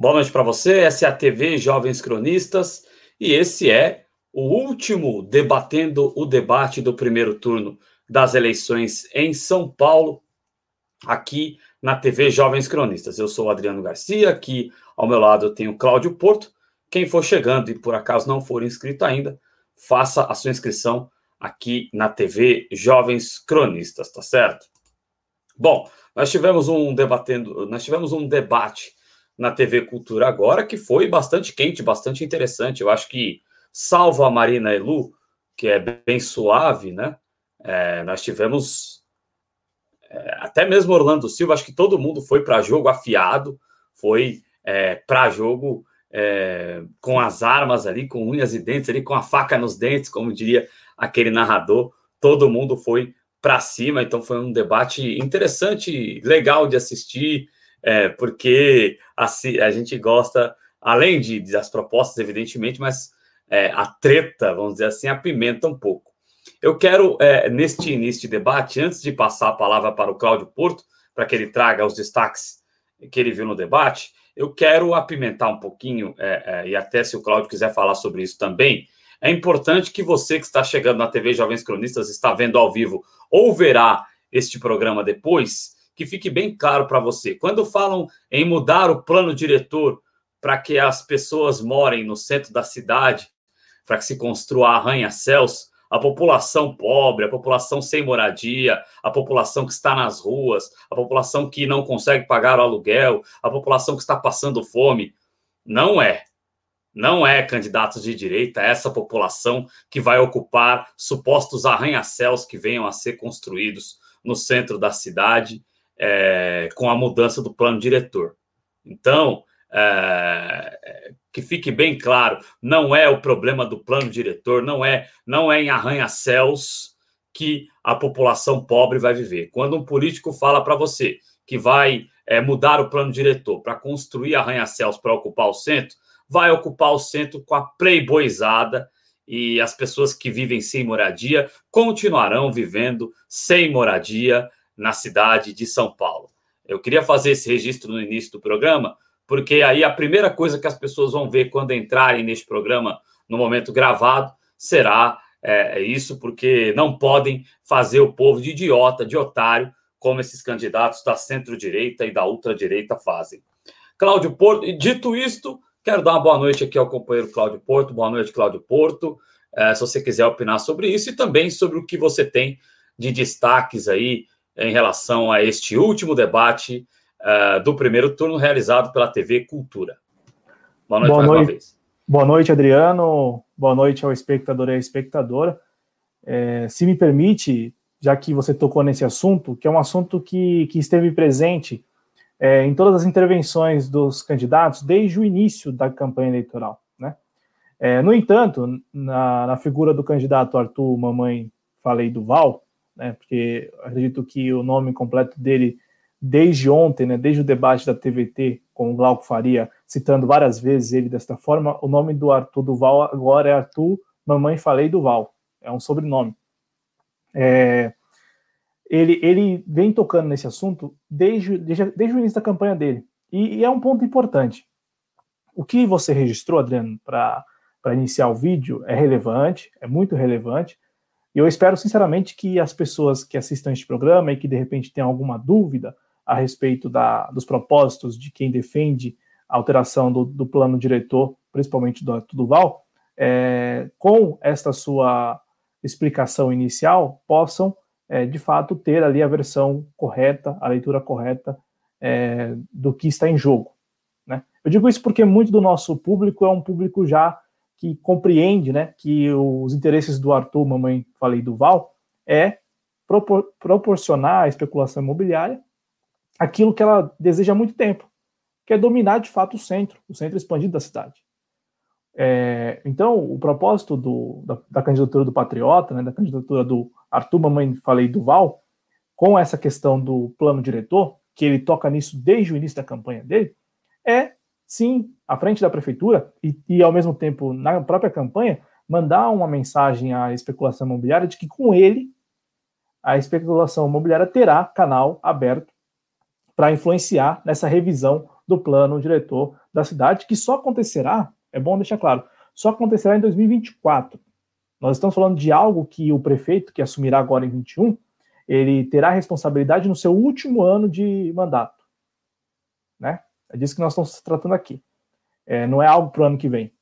Boa noite para você. Essa é a TV Jovens Cronistas e esse é o último debatendo o debate do primeiro turno das eleições em São Paulo, aqui na TV Jovens Cronistas. Eu sou Adriano Garcia, aqui ao meu lado eu tenho Cláudio Porto. Quem for chegando e por acaso não for inscrito ainda, faça a sua inscrição aqui na TV Jovens Cronistas, tá certo? Bom, nós tivemos um debatendo, nós tivemos um debate na TV Cultura agora, que foi bastante quente, bastante interessante. Eu acho que, salvo a Marina Elu, que é bem suave, né? É, nós tivemos é, até mesmo Orlando Silva, acho que todo mundo foi para jogo afiado, foi é, para jogo é, com as armas ali, com unhas e dentes ali, com a faca nos dentes, como diria aquele narrador. Todo mundo foi para cima, então foi um debate interessante, legal de assistir é, porque a, a, gente gosta, além de, das propostas, evidentemente, mas é, a treta, vamos dizer assim, apimenta um pouco. Eu quero, é, neste início de debate, antes de passar a palavra para o Cláudio Porto, para que ele traga os destaques que ele viu no debate, eu quero apimentar um pouquinho, é, é, e até se o Cláudio quiser falar sobre isso também, é importante que você que está chegando na TV Jovens Cronistas, está vendo ao vivo ou verá este programa depois, que fique bem claro para você. Quando falam em mudar o plano diretor para que as pessoas morem no centro da cidade, para que se construa arranha-céus, a população pobre, a população sem moradia, a população que está nas ruas, a população que não consegue pagar o aluguel, a população que está passando fome. Não é. Não é candidatos de direita essa população que vai ocupar supostos arranha-céus que venham a ser construídos no centro da cidade é, com a mudança do plano diretor. Então, é, que fique bem claro, não é o problema do plano diretor, não é, não é em arranha-céus que a população pobre vai viver. Quando um político fala para você que vai é, mudar o plano diretor para construir arranha-céus para ocupar o centro, vai ocupar o centro com a playboyzada e as pessoas que vivem sem moradia continuarão vivendo sem moradia na cidade de São Paulo. Eu queria fazer esse registro no início do programa, porque aí a primeira coisa que as pessoas vão ver quando entrarem neste programa no momento gravado será é, é, isso, porque não podem fazer o povo de idiota, de otário, como esses candidatos da centro-direita e da ultradireita fazem. Cláudio Porto, e dito isto, quero dar uma boa noite aqui ao companheiro Cláudio Porto. Boa noite, Cláudio Porto. É, se você quiser opinar sobre isso e também sobre o que você tem de destaques aí em relação a este último debate uh, do primeiro turno realizado pela TV Cultura. Boa noite Boa mais noite. uma vez. Boa noite, Adriano. Boa noite ao espectador e à espectadora. É, se me permite, já que você tocou nesse assunto, que é um assunto que, que esteve presente é, em todas as intervenções dos candidatos desde o início da campanha eleitoral. Né? É, no entanto, na, na, figura do candidato Arthur Mamãe Falei Duval, né? Porque acredito que o nome completo dele, desde ontem, né? Desde o debate da TVT com o Glauco Faria, citando várias vezes ele desta forma, o nome do Arthur Duval agora é Arthur Mamãe Falei Duval. É um sobrenome. É, ele, ele vem tocando nesse assunto desde, desde, desde o início da campanha dele. E, e, é um ponto importante. O que você registrou, Adriano, para iniciar o vídeo é relevante, é muito relevante, e eu espero, sinceramente, que as pessoas que assistam este programa e que, de repente, tenham alguma dúvida a respeito da, dos propósitos de quem defende a alteração do, do plano diretor, principalmente do Duval, é, com esta sua explicação inicial, possam, é, de fato, ter ali a versão correta, a leitura correta é, do que está em jogo. Né? Eu digo isso porque muito do nosso público é um público já que compreende né, que os interesses do Arthur, mamãe falei do Val, é propor proporcionar à especulação imobiliária aquilo que ela deseja há muito tempo, que é dominar de fato o centro, o centro expandido da cidade. É, então, o propósito do, da, da, candidatura do Patriota, né, da candidatura do Arthur, mamãe falei do Val, com essa questão do plano diretor, que ele toca nisso desde o início da campanha dele, é sim, à frente da prefeitura e, e, ao mesmo tempo, na própria campanha, mandar uma mensagem à especulação imobiliária de que com ele a especulação imobiliária terá canal aberto para influenciar nessa revisão do plano diretor da cidade, que só acontecerá, é bom deixar claro, só acontecerá em 2024. Nós estamos falando de algo que o prefeito, que assumirá agora em 21, ele terá responsabilidade no seu último ano de mandato. É disso que nós estamos tratando aqui. É, não é algo para o ano que vem.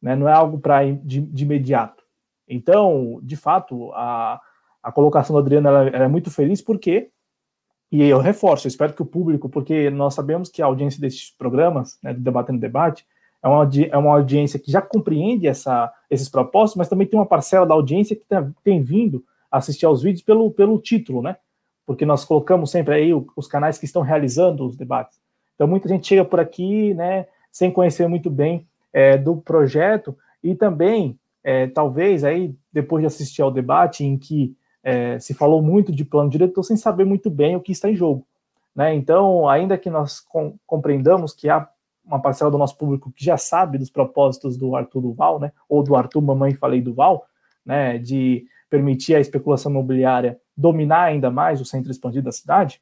Né? Não é algo para de, de, imediato. Então, de fato, a, a colocação da Adriana ela, ela é muito feliz porque, e eu reforço, eu espero que o público, porque nós sabemos que a audiência desses programas, né, do Debatendo Debate, é uma, é uma audiência que já compreende essa, esses propósitos, mas também tem uma parcela da audiência que tem, tem vindo assistir aos vídeos pelo, pelo título, né? Porque nós colocamos sempre aí os canais que estão realizando os debates. Então, muita gente chega por aqui, né, sem conhecer muito bem é, do projeto e também, é, talvez, aí, depois de assistir ao debate em que é, se falou muito de plano diretor, sem saber muito bem o que está em jogo. Né? Então, ainda que nós com, compreendamos que há uma parcela do nosso público que já sabe dos propósitos do Arthur Duval, né, ou do Arthur Mamãe Falei Duval, né, de permitir a especulação imobiliária dominar ainda mais o centro expandido da cidade,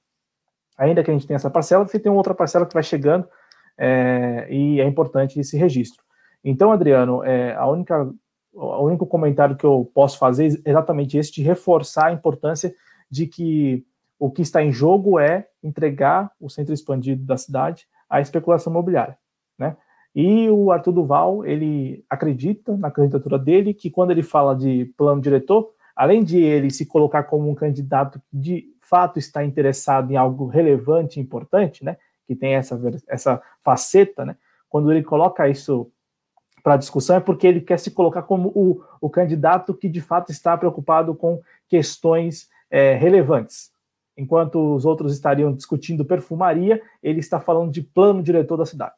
ainda que a gente tenha essa parcela, você tem outra parcela que vai chegando é, e é importante esse registro. Então, Adriano, é, a única, o único comentário que eu posso fazer é exatamente esse, de reforçar a importância de que o que está em jogo é entregar o centro expandido da cidade a especulação imobiliária, né? E o Arthur Duval, ele acredita na candidatura dele, que quando ele fala de plano diretor, além de ele se colocar como um candidato que de fato está interessado em algo relevante importante, né, que tem essa, essa faceta, né, quando ele coloca isso para discussão é porque ele quer se colocar como o, o candidato que de fato está preocupado com questões é, relevantes, enquanto os outros estariam discutindo perfumaria, ele está falando de plano diretor da cidade,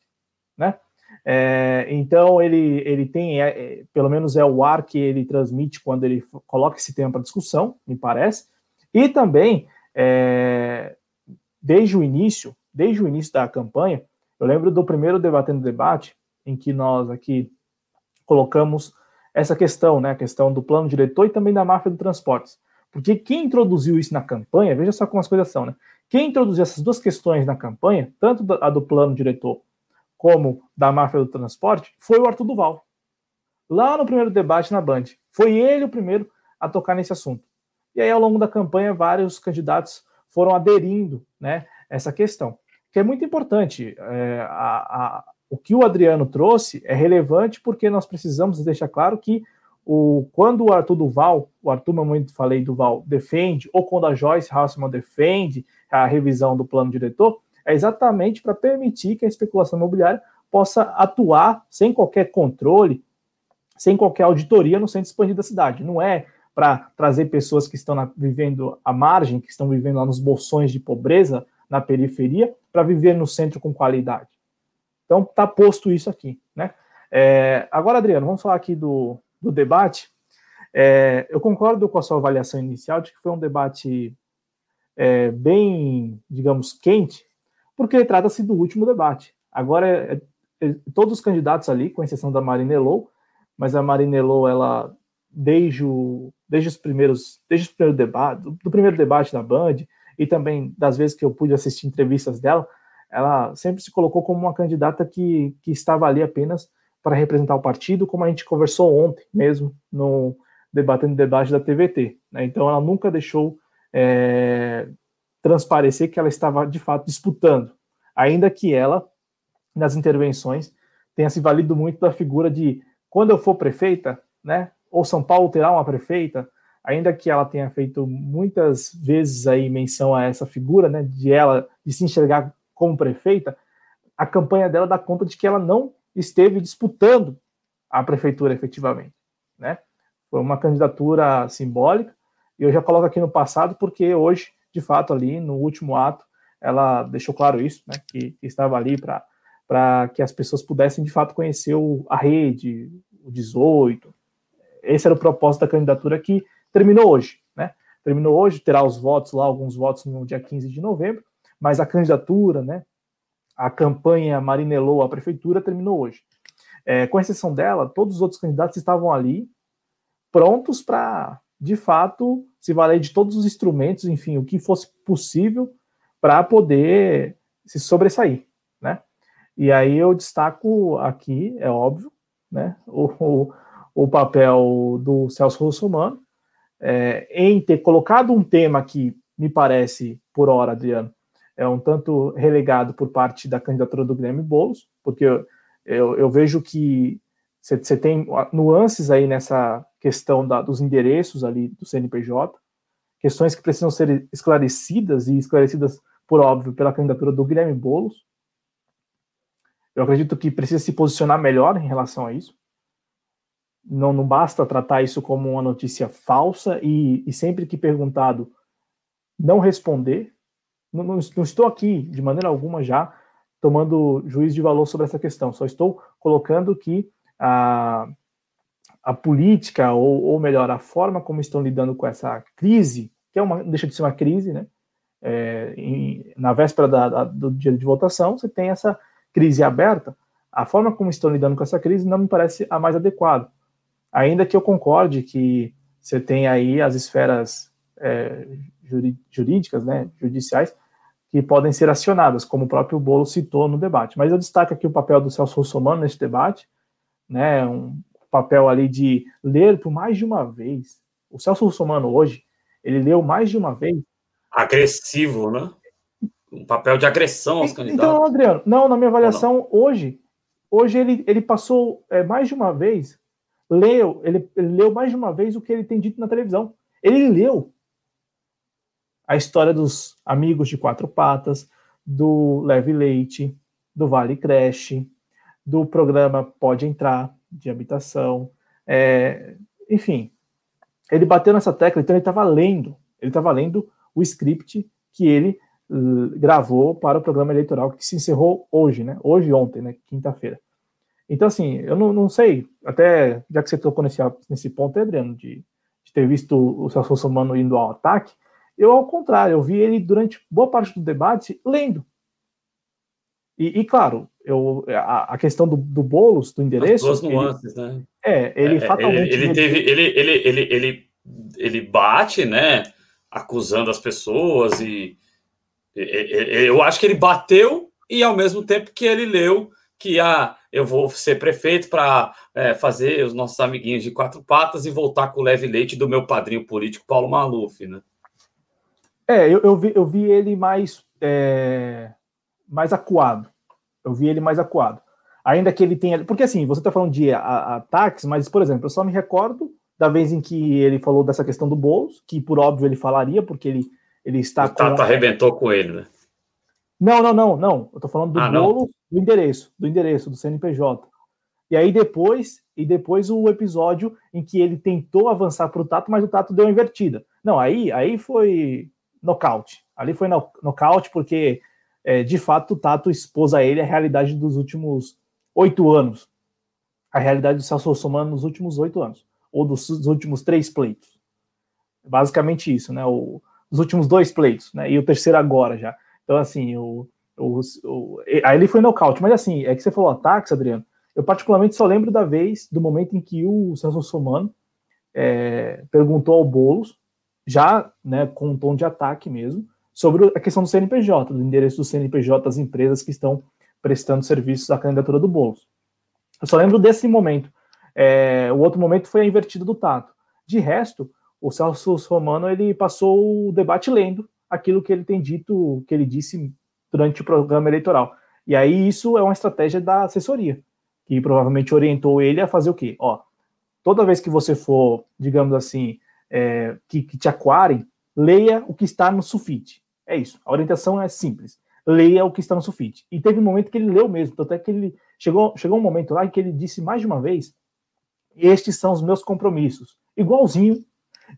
né? É, então ele, ele tem, é, é, pelo menos é o ar que ele transmite quando ele coloca esse tema para discussão, me parece. E também, é, desde o início, desde o início da campanha, eu lembro do primeiro debatendo debate em que nós aqui colocamos essa questão, né, a questão do plano diretor e também da máfia do transportes. Porque quem introduziu isso na campanha, veja só como as coisas são, né? Quem introduziu essas duas questões na campanha, tanto a do plano diretor como da máfia do transporte, foi o Arthur Duval. Lá no primeiro debate na Band. Foi ele o primeiro a tocar nesse assunto. E aí, ao longo da campanha, vários candidatos foram aderindo né, essa questão, que é muito importante. É, a, a, o que o Adriano trouxe é relevante porque nós precisamos deixar claro que o, quando o Arthur Duval, o Arthur Mamãe Falei Duval, defende, ou quando a Joyce Hausman defende a revisão do plano diretor, é exatamente para permitir que a especulação imobiliária possa atuar sem qualquer controle, sem qualquer auditoria no centro expandido da cidade. Não é para trazer pessoas que estão na, vivendo à margem, que estão vivendo lá nos bolsões de pobreza, na periferia, para viver no centro com qualidade. Então, está posto isso aqui. Né? É, agora, Adriano, vamos falar aqui do, do debate, é, eu concordo com a sua avaliação inicial de que foi um debate é, bem, digamos, quente, porque trata-se do último debate. Agora, é, é, todos os candidatos ali, com exceção da Marina Elou, mas a Marina Elou, ela, desde, o, desde os primeiros, desde o primeiro debate, do, do primeiro debate da Band, e também das vezes que eu pude assistir entrevistas dela, ela sempre se colocou como uma candidata que, que estava ali apenas para representar o partido, como a gente conversou ontem mesmo no debatendo debate da TVT. Né? Então ela nunca deixou é, transparecer que ela estava de fato disputando, ainda que ela nas intervenções tenha se valido muito da figura de quando eu for prefeita, né? Ou São Paulo terá uma prefeita, ainda que ela tenha feito muitas vezes aí menção a essa figura, né? De ela de se enxergar como prefeita, a campanha dela dá conta de que ela não esteve disputando a prefeitura efetivamente, né? Foi uma candidatura simbólica, e eu já coloco aqui no passado porque hoje, de fato, ali no último ato, ela deixou claro isso, né? Que, estava ali para que as pessoas pudessem de fato conhecer o, a rede, o 18. Esse era o propósito da candidatura que terminou hoje, né? Terminou hoje, terá os votos lá, alguns votos no dia 15 de novembro, mas a candidatura, né? a campanha Marinelou à prefeitura terminou hoje. É, com exceção dela, todos os outros candidatos estavam ali prontos para, de fato, se valer de todos os instrumentos, enfim, o que fosse possível para poder se sobressair, né? E aí eu destaco aqui, é óbvio, né, o, o, o papel do Celso Russomano é, em ter colocado um tema que me parece, por hora, Adriano, é um tanto relegado por parte da candidatura do Guilherme Boulos, porque eu, eu, eu vejo que você tem nuances aí nessa questão da, dos endereços ali do CNPJ, questões que precisam ser esclarecidas e esclarecidas, por óbvio, pela candidatura do Guilherme Boulos. Eu acredito que precisa se posicionar melhor em relação a isso. Não, não basta tratar isso como uma notícia falsa e, e sempre que perguntado, não responder. Não, não, não estou aqui, de maneira alguma, já tomando juízo de valor sobre essa questão. Só estou colocando que a, a política, ou, ou melhor, a forma como estão lidando com essa crise, que é uma, deixa de ser uma crise, né? É, em, na véspera da, da, do dia de votação, você tem essa crise aberta. A forma como estão lidando com essa crise não me parece a mais adequada. Ainda que eu concorde que você tem aí as esferas é, jurídicas, né, judiciais, que podem ser acionadas, como o próprio Bolo citou no debate. Mas eu destaco aqui o papel do Celso Russomano nesse debate, né, um papel ali de ler por mais de uma vez. O Celso Russomano hoje, ele leu mais de uma vez. Agressivo, né? Um papel de agressão aos candidatos. Então, Adriano, não, na minha avaliação, hoje, hoje ele, ele passou é, mais de uma vez, leu, ele, ele leu mais de uma vez o que ele tem dito na televisão. Ele leu a história dos amigos de quatro patas, do Leve Leite, do Vale Creche, do programa Pode Entrar, de habitação, é, enfim, ele bateu nessa tecla, então ele estava lendo, ele estava lendo o script que ele uh, gravou para o programa eleitoral que se encerrou hoje, né? Hoje ontem, né? Quinta-feira. Então, assim, eu não, não sei, até já que você tocou nesse, nesse ponto, Adriano, de, de ter visto o Celso Somano indo ao ataque, eu, ao contrário, eu vi ele durante boa parte do debate lendo. E, e claro, eu, a, a questão do, do Boulos, do endereço. As duas nuances, ele, né? É, ele é, fatalmente. Ele, ele teve. Ele, ele, ele, ele, ele bate, né? Acusando as pessoas e. Eu acho que ele bateu e ao mesmo tempo que ele leu que ah, eu vou ser prefeito para é, fazer os nossos amiguinhos de quatro patas e voltar com o leve leite do meu padrinho político Paulo Maluf, né? É, eu, eu, vi, eu vi ele mais, é, mais acuado. Eu vi ele mais acuado. Ainda que ele tenha. Porque assim, você está falando de ataques, mas, por exemplo, eu só me recordo da vez em que ele falou dessa questão do Boulos, que por óbvio ele falaria, porque ele, ele está. O Tato arrebentou com ele, né? Não, não, não, não. Eu tô falando do ah, bolo do endereço, do endereço do CNPJ. E aí depois, e depois o episódio em que ele tentou avançar para o Tato, mas o Tato deu uma invertida. Não, aí, aí foi nocaute. Ali foi no, nocaute porque, é, de fato, o Tato expôs a ele a realidade dos últimos oito anos. A realidade do Celso Russomano nos últimos oito anos. Ou dos, dos, últimos três pleitos. Basicamente isso, né? O, os últimos dois pleitos, né? E o terceiro agora já. Então, assim, o, o, o, aí ele foi nocaute. Mas, assim, é que você falou ataques, Adriano. Eu, particularmente, só lembro da vez, do momento em que o Celso Russomano é, perguntou ao Boulos já né, com um tom de ataque mesmo, sobre a questão do CNPJ, do endereço do CNPJ das empresas que estão prestando serviços à candidatura do Boulos. Eu só lembro desse momento. É, o outro momento foi a invertida do Tato. De resto, o Celso Romano ele passou o debate lendo aquilo que ele tem dito, que ele disse durante o programa eleitoral. E aí isso é uma estratégia da assessoria, que provavelmente orientou ele a fazer o quê? Ó, toda vez que você for, digamos assim, é, que, que te aquarem, leia o que está no sulfite. É isso. A orientação é simples. Leia o que está no sulfite. E teve um momento que ele leu mesmo, até que ele chegou, chegou um momento lá que ele disse mais de uma vez: estes são os meus compromissos. Igualzinho,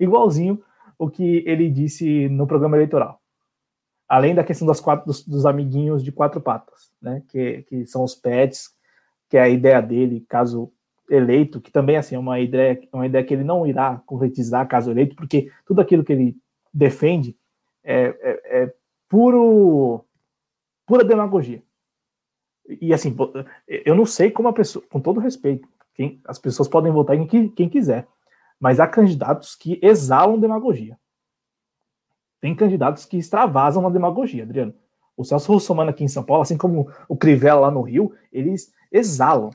igualzinho o que ele disse no programa eleitoral. Além da questão das quatro, dos, dos amiguinhos de quatro patas, né? Que, que são os pets, que é a ideia dele, caso eleito, que também assim, é uma ideia, uma ideia que ele não irá concretizar caso eleito, porque tudo aquilo que ele defende é, é, é puro, pura demagogia. E assim, eu não sei como a pessoa, com todo respeito, quem, as pessoas podem votar em quem, quem quiser, mas há candidatos que exalam demagogia. Tem candidatos que extravasam a demagogia, Adriano. O Celso Russomano aqui em São Paulo, assim como o Crivella lá no Rio, eles exalam.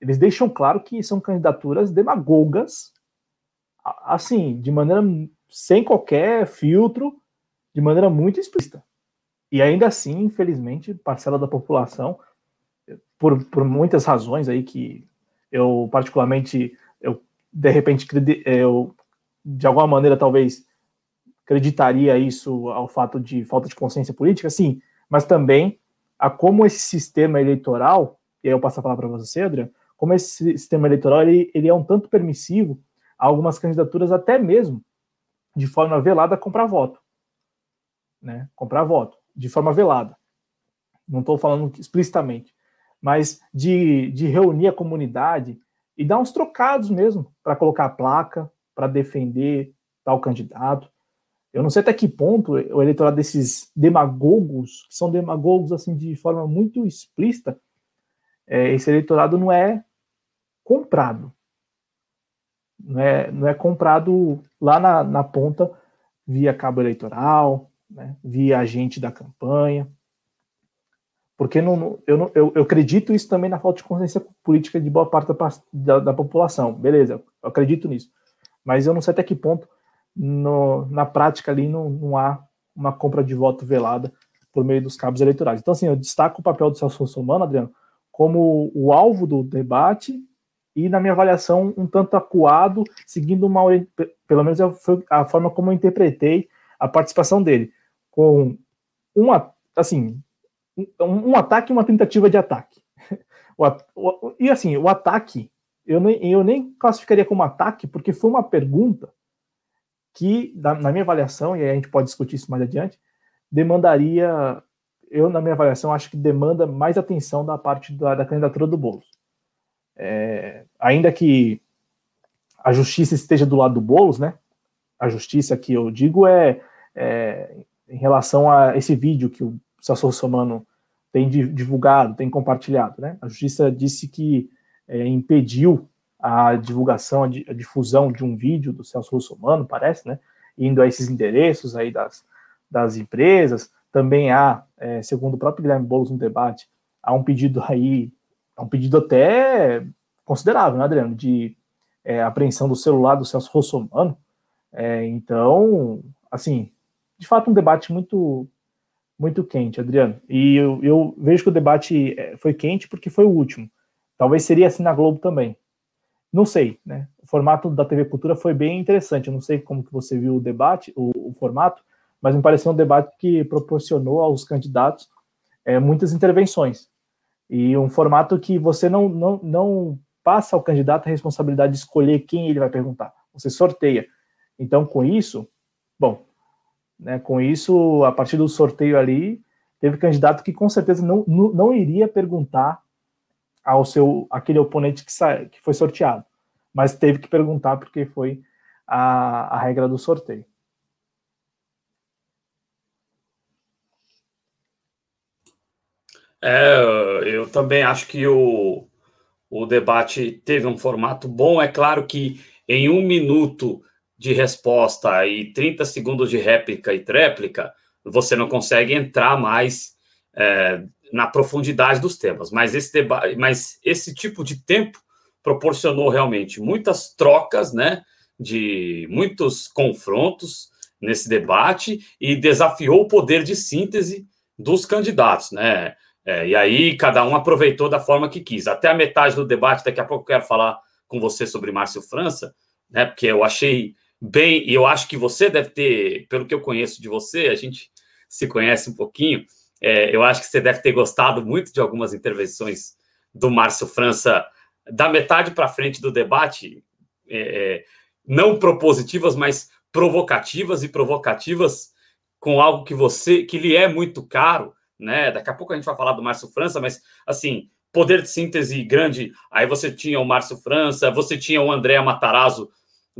Eles deixam claro que são candidaturas demagogas, assim, de maneira sem qualquer filtro, de maneira muito explícita. E ainda assim, infelizmente, parcela da população, por, por muitas razões aí que eu particularmente, eu de repente, eu de alguma maneira talvez acreditaria isso ao fato de falta de consciência política, sim, mas também a como esse sistema eleitoral, e aí eu passo a palavra para você, Adriano, como esse sistema eleitoral ele, ele é um tanto permissivo a algumas candidaturas até mesmo de forma velada comprar voto, né? Comprar voto de forma velada. Não estou falando explicitamente, mas de, de reunir a comunidade e dar uns trocados mesmo para colocar a placa, para defender tal candidato. Eu não sei até que ponto o eleitorado desses demagogos, que são demagogos assim de forma muito explícita, é, esse eleitorado não é comprado. Não é, não é comprado lá na, na ponta via cabo eleitoral, né, via agente da campanha. Porque não, eu, não, eu, eu, acredito isso também na falta de consciência política de boa parte da, da, da população. Beleza, eu acredito nisso. Mas eu não sei até que ponto no, na prática ali não, não há uma compra de voto velada por meio dos cabos eleitorais. Então, assim, eu destaco o papel do Celso Russomano, Adriano, como o alvo do debate e, na minha avaliação, um tanto acuado, seguindo uma. Pelo menos foi a forma como eu interpretei a participação dele, com uma, assim, um, um ataque e uma tentativa de ataque. O, o, e, assim, o ataque, eu nem, eu nem classificaria como ataque, porque foi uma pergunta que, na minha avaliação, e a gente pode discutir isso mais adiante, demandaria, eu, na minha avaliação, acho que demanda mais atenção da parte da, da candidatura do Boulos. É, ainda que a justiça esteja do lado do Boulos, né? A justiça que eu digo é, é em relação a esse vídeo que o Celso Russomano tem divulgado, tem compartilhado, né? A justiça disse que é, impediu a divulgação, a, difusão de um vídeo do Celso Russomano, parece, né? Indo a esses endereços aí das, das empresas. Também há, é, segundo o próprio Guilherme Boulos no debate, há um pedido aí, um pedido até considerável, né, Adriano, de é, apreensão do celular do Celso Russomano. É, então, assim, de fato, um debate muito muito quente, Adriano. E eu, eu vejo que o debate é, foi quente porque foi o último. Talvez seria assim na Globo também. Não sei, né? O formato da TV Cultura foi bem interessante. Eu não sei como que você viu o debate, o, o formato, mas me pareceu um debate que proporcionou aos candidatos é, muitas intervenções. E um formato que você não, não, não passa ao candidato a responsabilidade de escolher quem ele vai perguntar. Você sorteia. Então, com isso, bom, né, com isso, a partir do sorteio ali, teve candidato que com certeza não, não, não iria perguntar ao seu aquele oponente que, sa, que foi sorteado, mas teve que perguntar porque foi a, a regra do sorteio. É, eu também acho que o, o debate teve um formato bom. É claro que em um minuto de resposta e 30 segundos de réplica e tréplica, você não consegue entrar mais é, na profundidade dos temas. Mas esse debate, mas esse tipo de tempo proporcionou realmente muitas trocas, né, de muitos confrontos nesse debate e desafiou o poder de síntese dos candidatos, né? É, e aí cada um aproveitou da forma que quis. Até a metade do debate, daqui a pouco eu quero falar com você sobre Márcio França, né? Porque eu achei bem, e eu acho que você deve ter, pelo que eu conheço de você, a gente se conhece um pouquinho, é, eu acho que você deve ter gostado muito de algumas intervenções do Márcio França, da metade para frente do debate, é, é, não propositivas, mas provocativas e provocativas com algo que você, que lhe é muito caro, né? Daqui a pouco a gente vai falar do Márcio França, mas assim, poder de síntese grande. Aí você tinha o Márcio França, você tinha o André Matarazzo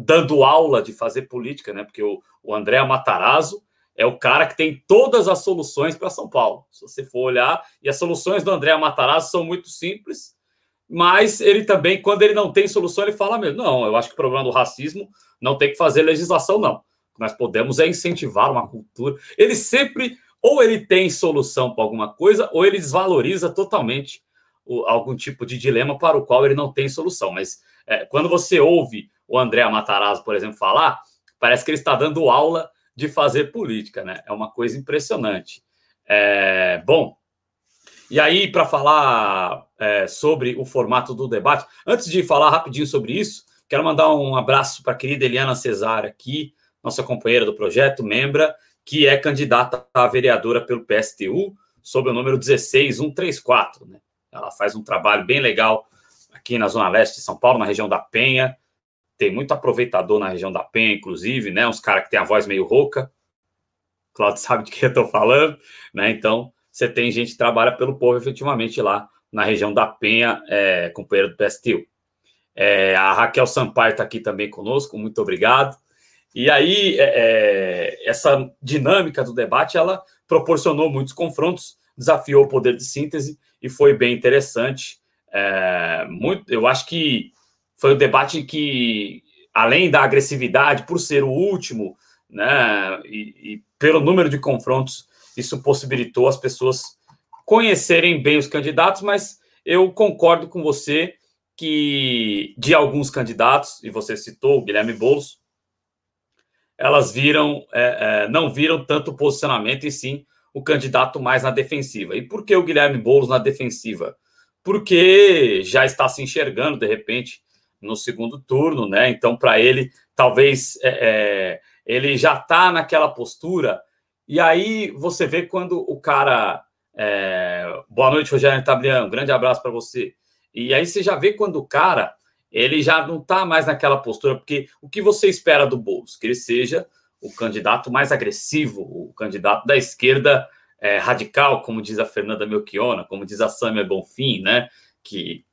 dando aula de fazer política, né? Porque o, o André Matarazzo é o cara que tem todas as soluções para São Paulo. Se você for olhar, e as soluções do André Matarazzo são muito simples, mas ele também, quando ele não tem solução, ele fala mesmo: não, eu acho que o problema do racismo não tem que fazer legislação, não. Nós podemos é incentivar uma cultura. Ele sempre ou ele tem solução para alguma coisa, ou ele desvaloriza totalmente o, algum tipo de dilema para o qual ele não tem solução. Mas é, quando você ouve o André Matarazzo, por exemplo, falar, parece que ele está dando aula de fazer política, né? É uma coisa impressionante. É, bom, e aí, para falar é, sobre o formato do debate, antes de falar rapidinho sobre isso, quero mandar um abraço para a querida Eliana Cesar aqui, nossa companheira do projeto, membra, que é candidata a vereadora pelo PSTU, sob o número 16134. Né? Ela faz um trabalho bem legal aqui na Zona Leste de São Paulo, na região da Penha. Tem muito aproveitador na região da Penha, inclusive, né? Uns caras que têm a voz meio rouca. Claudio sabe de que eu estou falando, né? Então, você tem gente que trabalha pelo povo efetivamente lá na região da Penha, é, companheiro do PSTU. É, a Raquel Sampaio está aqui também conosco, muito obrigado. E aí, é, é, essa dinâmica do debate, ela proporcionou muitos confrontos, desafiou o poder de síntese e foi bem interessante. É, muito, eu acho que foi um debate que, além da agressividade, por ser o último, né, e, e pelo número de confrontos, isso possibilitou as pessoas conhecerem bem os candidatos, mas eu concordo com você que de alguns candidatos, e você citou o Guilherme Boulos, elas viram, é, é, não viram tanto posicionamento e sim o candidato mais na defensiva. E por que o Guilherme Boulos na defensiva? Porque já está se enxergando, de repente, no segundo turno, né? Então, para ele, talvez é, é ele já está naquela postura. E aí você vê quando o cara. É, boa noite, Rogério Tabliano. Grande abraço para você. E aí você já vê quando o cara ele já não está mais naquela postura, porque o que você espera do Boulos? Que ele seja o candidato mais agressivo, o candidato da esquerda é, radical, como diz a Fernanda Melchiona, como diz a Samia Bonfim, né? Que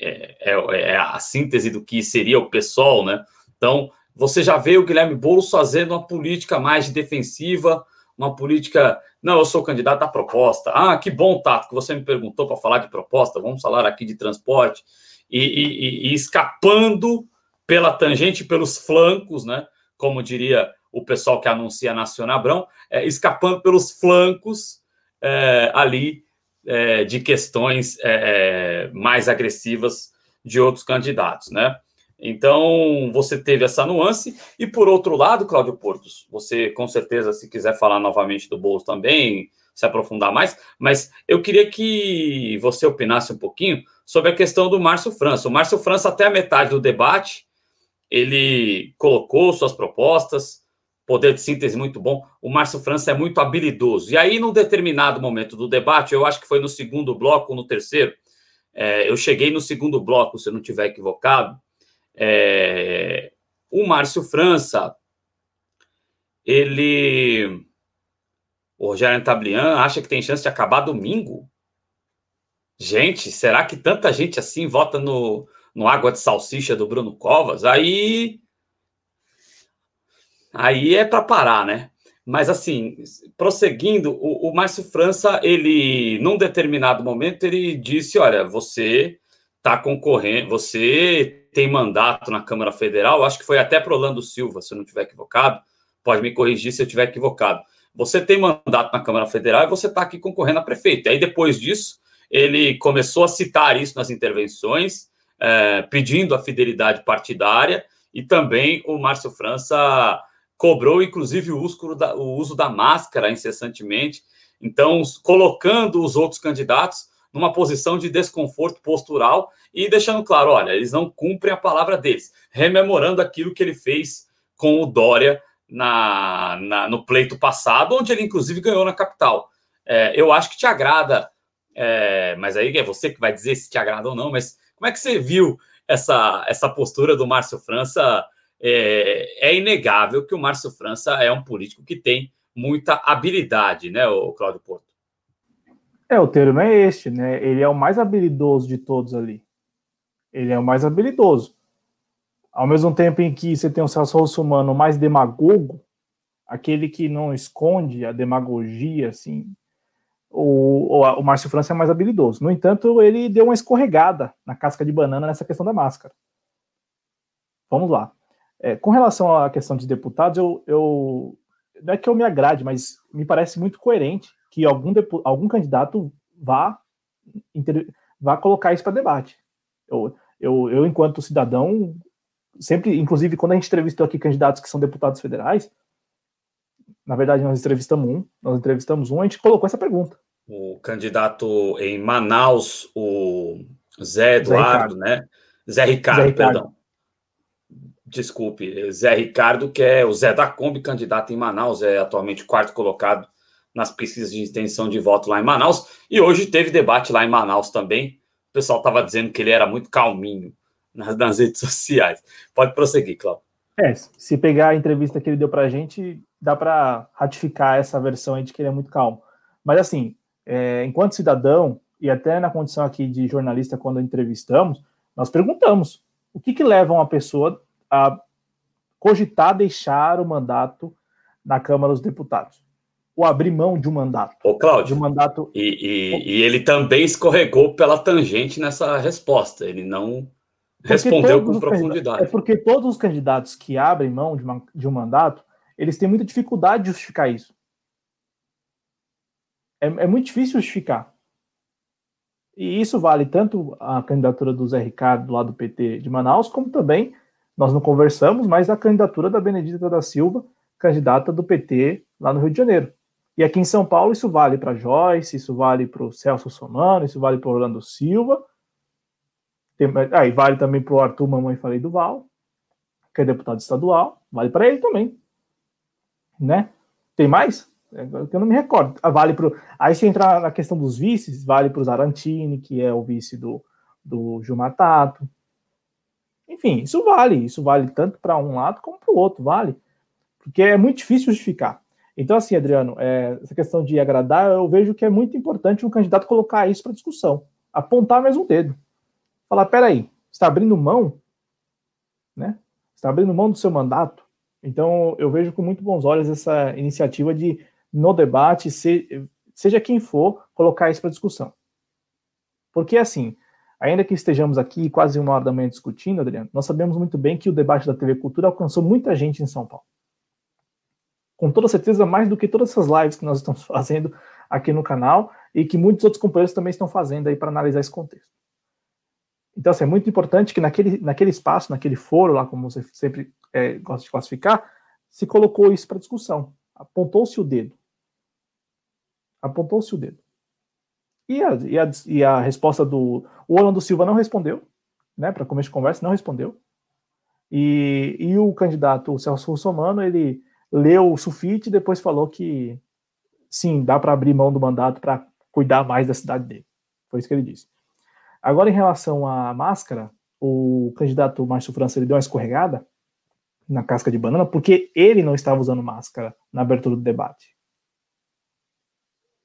é, é, é, a síntese do que seria o PSOL, né? Então, você já vê o Guilherme Boulos fazendo uma política mais de defensiva, uma política. Não, eu sou candidato à proposta. Ah, que bom, Tato, que você me perguntou para falar de proposta. Vamos falar aqui de transporte e, e, e escapando pela tangente, pelos flancos, né? Como diria o pessoal que anuncia Nacional Abrão, é, escapando pelos flancos é, ali é, de questões é, é, mais agressivas de outros candidatos, né? Então, você teve essa nuance. E, por outro lado, Cláudio Portos, você, com certeza, se quiser falar novamente do Boulos também, se aprofundar mais, mas eu queria que você opinasse um pouquinho sobre a questão do Márcio França. O Márcio França, até a metade do debate, ele colocou suas propostas, poder de síntese muito bom. O Márcio França é muito habilidoso. E aí, num determinado momento do debate, eu acho que foi no segundo bloco no terceiro, é, eu cheguei no segundo bloco, se eu não estiver equivocado, é, o Márcio França, ele. O Rogério Tablian acha que tem chance de acabar domingo? Gente, será que tanta gente assim vota no, no Água de Salsicha do Bruno Covas? Aí. Aí é para parar, né? Mas assim, prosseguindo, o, o Márcio França, ele, num determinado momento, ele disse: olha, você está concorrendo, você tem mandato na Câmara Federal, acho que foi até para Orlando Silva, se eu não estiver equivocado, pode me corrigir se eu estiver equivocado. Você tem mandato na Câmara Federal e você está aqui concorrendo a prefeito. Aí depois disso, ele começou a citar isso nas intervenções, é, pedindo a fidelidade partidária, e também o Márcio França cobrou, inclusive, o uso, da, o uso da máscara incessantemente, então, colocando os outros candidatos numa posição de desconforto postural e deixando claro: olha, eles não cumprem a palavra deles, rememorando aquilo que ele fez com o Dória na, na no pleito passado, onde ele, inclusive, ganhou na capital. É, eu acho que te agrada é, mas aí é você que vai dizer se te agrada ou não. Mas como é que você viu essa, essa postura do Márcio França? É, é inegável que o Márcio França é um político que tem muita habilidade, né, o Cláudio Porto? É, o termo é este, né? Ele é o mais habilidoso de todos ali. Ele é o mais habilidoso. Ao mesmo tempo em que você tem um Celso Humano mais demagogo, aquele que não esconde a demagogia, assim, o, o, o Márcio França é mais habilidoso. No entanto, ele deu uma escorregada na casca de banana nessa questão da máscara. Vamos lá. É, com relação à questão de deputados, eu, eu, não é que eu me agrade, mas me parece muito coerente que algum, algum candidato vá, vá colocar isso para debate. Eu, eu, eu, enquanto cidadão, sempre, inclusive, quando a gente entrevistou aqui candidatos que são deputados federais, na verdade, nós entrevistamos um, nós entrevistamos um, a gente colocou essa pergunta. O candidato em Manaus, o Zé Eduardo, Zé né? Zé Ricardo, Zé Ricardo, perdão. Desculpe, Zé Ricardo, que é o Zé da Kombi, candidato em Manaus, é atualmente quarto colocado nas pesquisas de extensão de voto lá em Manaus. E hoje teve debate lá em Manaus também. O pessoal estava dizendo que ele era muito calminho nas, nas redes sociais. Pode prosseguir, Cláudio. É, se pegar a entrevista que ele deu para a gente, dá para ratificar essa versão aí de que ele é muito calmo. Mas assim, é, enquanto cidadão, e até na condição aqui de jornalista, quando entrevistamos, nós perguntamos o que, que leva uma pessoa a cogitar deixar o mandato na Câmara dos Deputados ou abrir mão de um mandato. Ô, Cláudio, um mandato... E, e, e, ele também escorregou pela tangente nessa resposta. Ele não respondeu com profundidade. É porque todos os candidatos que abrem mão de, uma, de um mandato, eles têm muita dificuldade de justificar isso. É, é, muito difícil justificar. E isso vale tanto a candidatura do Zé Ricardo, lá do PT de Manaus, como também, nós não conversamos, mas a candidatura da Benedita da Silva, candidata do PT lá no Rio de Janeiro. E aqui em São Paulo isso vale para Joyce, isso vale para o Celso Somano, isso vale para Orlando Silva, aí ah, vale também para o Arthur Mamãe Falei do Val, que é deputado estadual, vale para ele também. Né? Tem mais? É, eu não me recordo. Ah, vale pro... Aí se entrar na questão dos vices, vale para o Zarantini, que é o vice do, do Gilmar Tato. Enfim, isso vale. Isso vale tanto para um lado como para o outro, vale. Porque é muito difícil justificar. Então, assim, Adriano, é, essa questão de agradar, eu vejo que é muito importante um candidato colocar isso para discussão. Apontar mais um dedo falar: peraí, está abrindo mão, né? Está abrindo mão do seu mandato. Então, eu vejo com muito bons olhos essa iniciativa de, no debate, se, seja quem for, colocar isso para discussão. Porque, assim, ainda que estejamos aqui quase uma hora da manhã discutindo, Adriano, nós sabemos muito bem que o debate da TV Cultura alcançou muita gente em São Paulo. Com toda certeza, mais do que todas essas lives que nós estamos fazendo aqui no canal e que muitos outros companheiros também estão fazendo aí para analisar esse contexto. Então, assim, é muito importante que naquele, naquele espaço, naquele foro lá, como você sempre é, gosta de classificar, se colocou isso para discussão. Apontou-se o dedo. Apontou-se o dedo. E a, e, a, e a resposta do. O Orlando Silva não respondeu, né? Para começo de conversa, não respondeu. E, e o candidato, o Celso Russomano, ele leu o sulfite e depois falou que sim, dá para abrir mão do mandato para cuidar mais da cidade dele. Foi isso que ele disse. Agora, em relação à máscara, o candidato Márcio França ele deu uma escorregada na casca de banana porque ele não estava usando máscara na abertura do debate.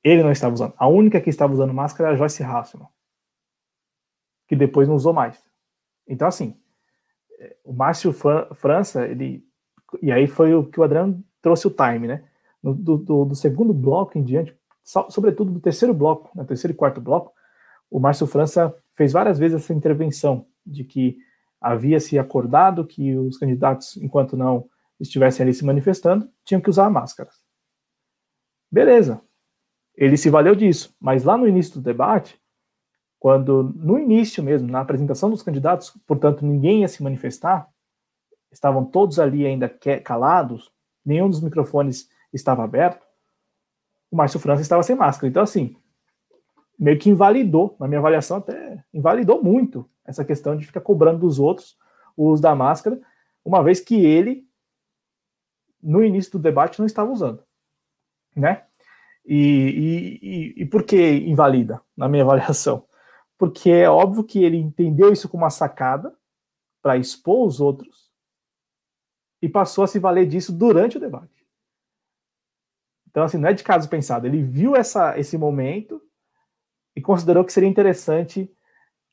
Ele não estava usando. A única que estava usando máscara era a Joyce Hasselman, que depois não usou mais. Então, assim, o Márcio França, ele. E aí foi o que o Adriano trouxe o time, né? do, do, do, segundo bloco em diante, sobretudo do terceiro bloco, no né? terceiro e quarto bloco, o Márcio França fez várias vezes essa intervenção de que havia se acordado que os candidatos, enquanto não estivessem ali se manifestando, tinham que usar máscaras. Beleza. Ele se valeu disso, mas lá no início do debate, quando no início mesmo, na apresentação dos candidatos, portanto, ninguém ia se manifestar, estavam todos ali ainda calados, nenhum dos microfones estava aberto, o Márcio França estava sem máscara. Então, assim, meio que invalidou, na minha avaliação, até invalidou muito essa questão de ficar cobrando dos outros o uso da máscara, uma vez que ele, no início do debate, não estava usando. Né? E, e, e por que invalida, na minha avaliação? Porque é óbvio que ele entendeu isso como uma sacada para expor os outros e passou a se valer disso durante o debate. Então, assim, não é de caso pensado. Ele viu essa, esse momento e considerou que seria interessante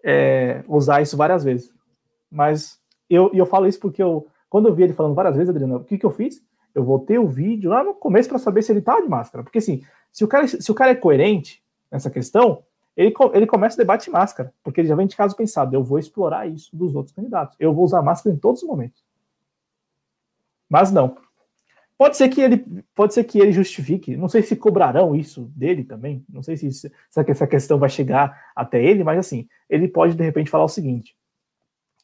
é, usar isso várias vezes. Mas eu, eu falo isso porque eu, quando eu vi ele falando várias vezes, Adriano, o que, que eu fiz? Eu voltei o vídeo lá no começo para saber se ele estava de máscara. Porque assim, se o, cara, se o cara é coerente nessa questão, ele, ele começa o debate de máscara, porque ele já vem de caso pensado, eu vou explorar isso dos outros candidatos. Eu vou usar máscara em todos os momentos. Mas não. Pode ser que ele, pode ser que ele justifique. Não sei se cobrarão isso dele também. Não sei se, isso, se essa questão vai chegar até ele, mas assim, ele pode de repente falar o seguinte: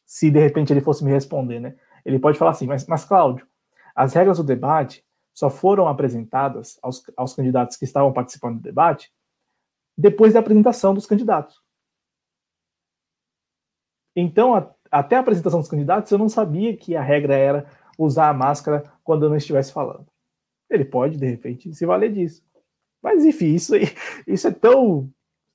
se de repente ele fosse me responder, né? Ele pode falar assim, mas, mas Cláudio, as regras do debate só foram apresentadas aos, aos candidatos que estavam participando do debate depois da apresentação dos candidatos. Então, a, até a apresentação dos candidatos, eu não sabia que a regra era usar a máscara quando eu não estivesse falando. Ele pode, de repente, se valer disso. Mas, enfim, isso, isso é tão,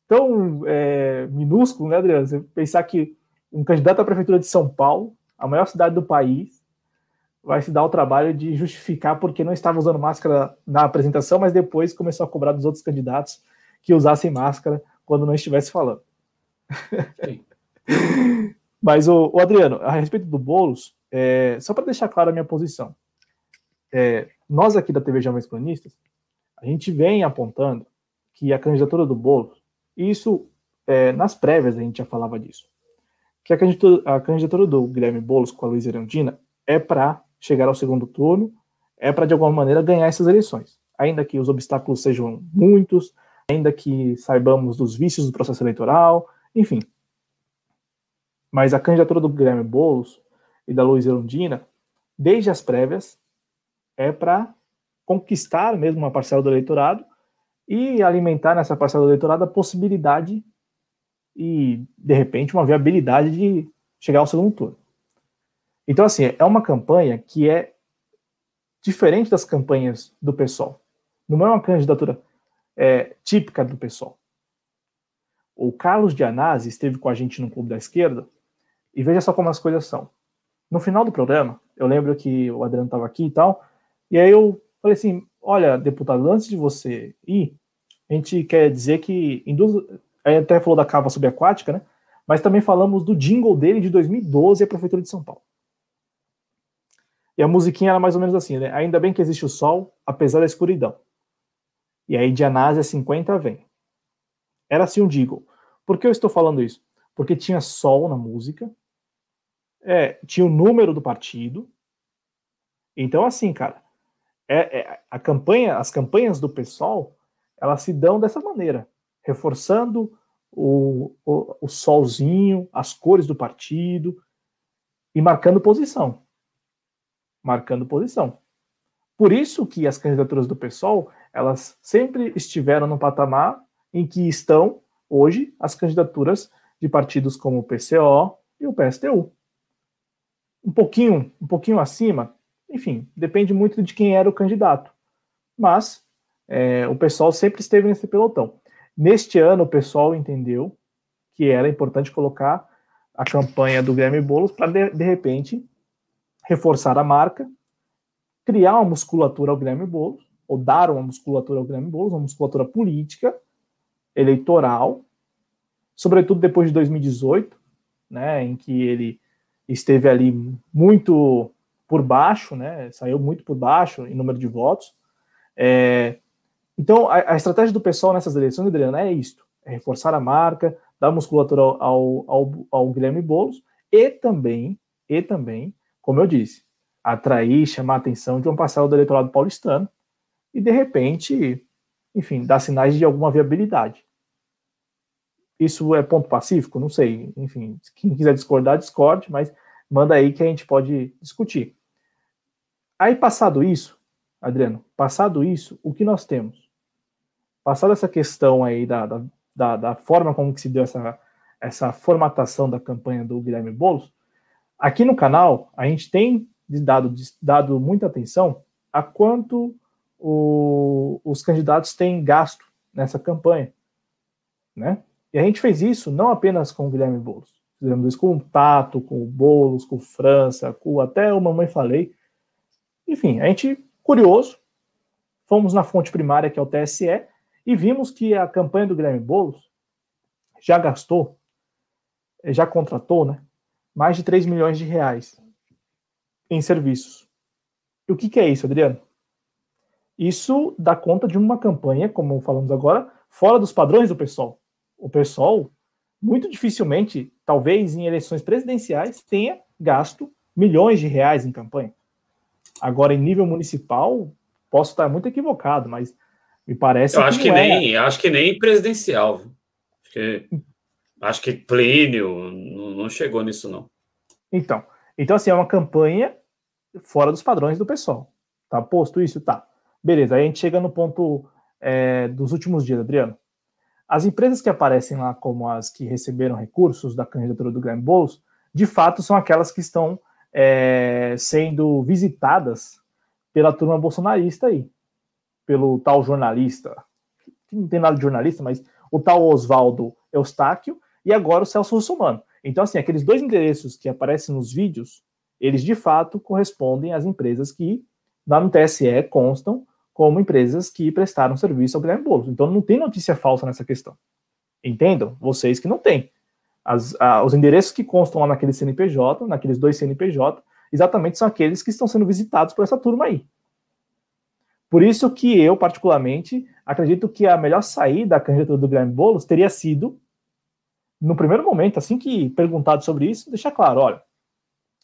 tão é, minúsculo, né, Adriano? Você pensar que um candidato à prefeitura de São Paulo, a maior cidade do país, vai se dar o trabalho de justificar porque não estava usando máscara na apresentação, mas depois começou a cobrar dos outros candidatos que usassem máscara quando não estivesse falando. mas, o, o, Adriano, a respeito do Boulos, é, só para deixar clara a minha posição, é, nós aqui da TV Jovens Cronistas, a gente vem apontando que a candidatura do Boulos, isso é, nas prévias a gente já falava disso, que a candidatura, a candidatura do Guilherme Boulos com a Luiz Erundina é para chegar ao segundo turno, é para de alguma maneira ganhar essas eleições. Ainda que os obstáculos sejam muitos, ainda que saibamos dos vícios do processo eleitoral, enfim. Mas a candidatura do Guilherme Boulos e da Luiz Erundina, desde as prévias, é para conquistar mesmo uma parcela do eleitorado e alimentar nessa parcela do eleitorado a possibilidade e, de repente, uma viabilidade de chegar ao segundo turno. Então, assim, é uma campanha que é diferente das campanhas do PSOL. Não é uma candidatura é, típica do PSOL. O Carlos Dianazzi esteve com a gente no Clube da Esquerda e veja só como as coisas são. No final do programa, eu lembro que o Adriano estava aqui e tal, e aí eu falei assim: olha, deputado, antes de você ir, a gente quer dizer que. Induz... Aí até falou da cava subaquática, né? Mas também falamos do jingle dele de 2012 à Prefeitura de São Paulo. E a musiquinha era mais ou menos assim, né? Ainda bem que existe o sol, apesar da escuridão. E aí de Anásia 50 vem. Era assim um jingle. Por que eu estou falando isso? Porque tinha sol na música, é, tinha o número do partido. Então, assim, cara, é, é, a campanha, as campanhas do PSOL, elas se dão dessa maneira, reforçando o, o, o solzinho, as cores do partido e marcando posição marcando posição. Por isso que as candidaturas do PSOL, elas sempre estiveram no patamar em que estão hoje as candidaturas de partidos como o PCO e o PSTU. Um pouquinho, um pouquinho acima, enfim, depende muito de quem era o candidato. Mas é, o pessoal sempre esteve nesse pelotão. Neste ano, o pessoal entendeu que era importante colocar a campanha do Guilherme Boulos para, de, de repente, reforçar a marca, criar uma musculatura ao Guilherme Boulos, ou dar uma musculatura ao Guilherme Boulos, uma musculatura política, eleitoral, sobretudo depois de 2018, né, em que ele esteve ali muito por baixo, né, saiu muito por baixo em número de votos. É, então, a, a, estratégia do pessoal nessas eleições, Adriana, é isto: é reforçar a marca, dar musculatura ao, ao, ao Guilherme Boulos e também, e também como eu disse, atrair, chamar a atenção de uma parcela do eleitorado paulistano e, de repente, enfim, dar sinais de alguma viabilidade. Isso é ponto pacífico? Não sei. Enfim, quem quiser discordar, discorde, mas manda aí que a gente pode discutir. Aí, passado isso, Adriano, passado isso, o que nós temos? Passada essa questão aí da, da, da, forma como que se deu essa, essa formatação da campanha do Guilherme Boulos, Aqui no canal, a gente tem dado, dado muita atenção a quanto o, os candidatos têm gasto nessa campanha, né? E a gente fez isso não apenas com o Guilherme Boulos, fizemos isso com o Tato, com o Boulos, com o França, com até o Mamãe Falei. Enfim, a gente, curioso, fomos na fonte primária, que é o TSE, e vimos que a campanha do Guilherme Boulos já gastou, já contratou, né, mais de 3 milhões de reais em serviços. E o que, que é isso, Adriano? Isso dá conta de uma campanha, como falamos agora, fora dos padrões do PSOL. O PSOL, muito dificilmente, talvez em eleições presidenciais, tenha gasto milhões de reais em campanha. Agora, em nível municipal, posso estar muito equivocado, mas me parece. Eu acho que, que é. nem, acho que nem presidencial. Acho que, acho que Plínio não chegou nisso, não. Então, então assim, é uma campanha fora dos padrões do pessoal. Tá posto isso? Tá. Beleza, aí a gente chega no ponto é, dos últimos dias, Adriano. As empresas que aparecem lá como as que receberam recursos da candidatura do Guilherme Boulos, de fato são aquelas que estão é, sendo visitadas pela turma bolsonarista aí, pelo tal jornalista, que não tem nada de jornalista, mas o tal Oswaldo Eustáquio e agora o Celso Russomano. Então, assim, aqueles dois endereços que aparecem nos vídeos, eles de fato correspondem às empresas que lá no TSE constam como empresas que prestaram serviço ao Guilherme Boulos. Então não tem notícia falsa nessa questão. Entendam? Vocês que não têm. As, a, os endereços que constam lá naquele CNPJ, naqueles dois CNPJ, exatamente são aqueles que estão sendo visitados por essa turma aí. Por isso que eu, particularmente, acredito que a melhor saída da candidatura do Guilherme Boulos teria sido, no primeiro momento, assim que perguntado sobre isso, deixar claro, olha,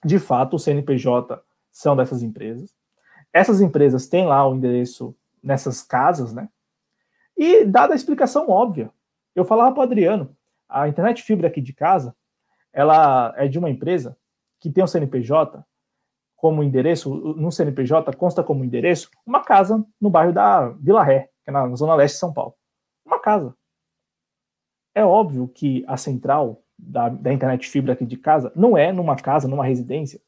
de fato, o CNPJ são dessas empresas, essas empresas têm lá o endereço nessas casas, né? E dada a explicação óbvia, eu falava para o Adriano, a internet fibra aqui de casa, ela é de uma empresa que tem um CNPJ como endereço, no CNPJ consta como endereço uma casa no bairro da Vila Ré, que é na zona leste de São Paulo. Uma casa. É óbvio que a central da, da internet fibra aqui de casa não é numa casa, numa residência,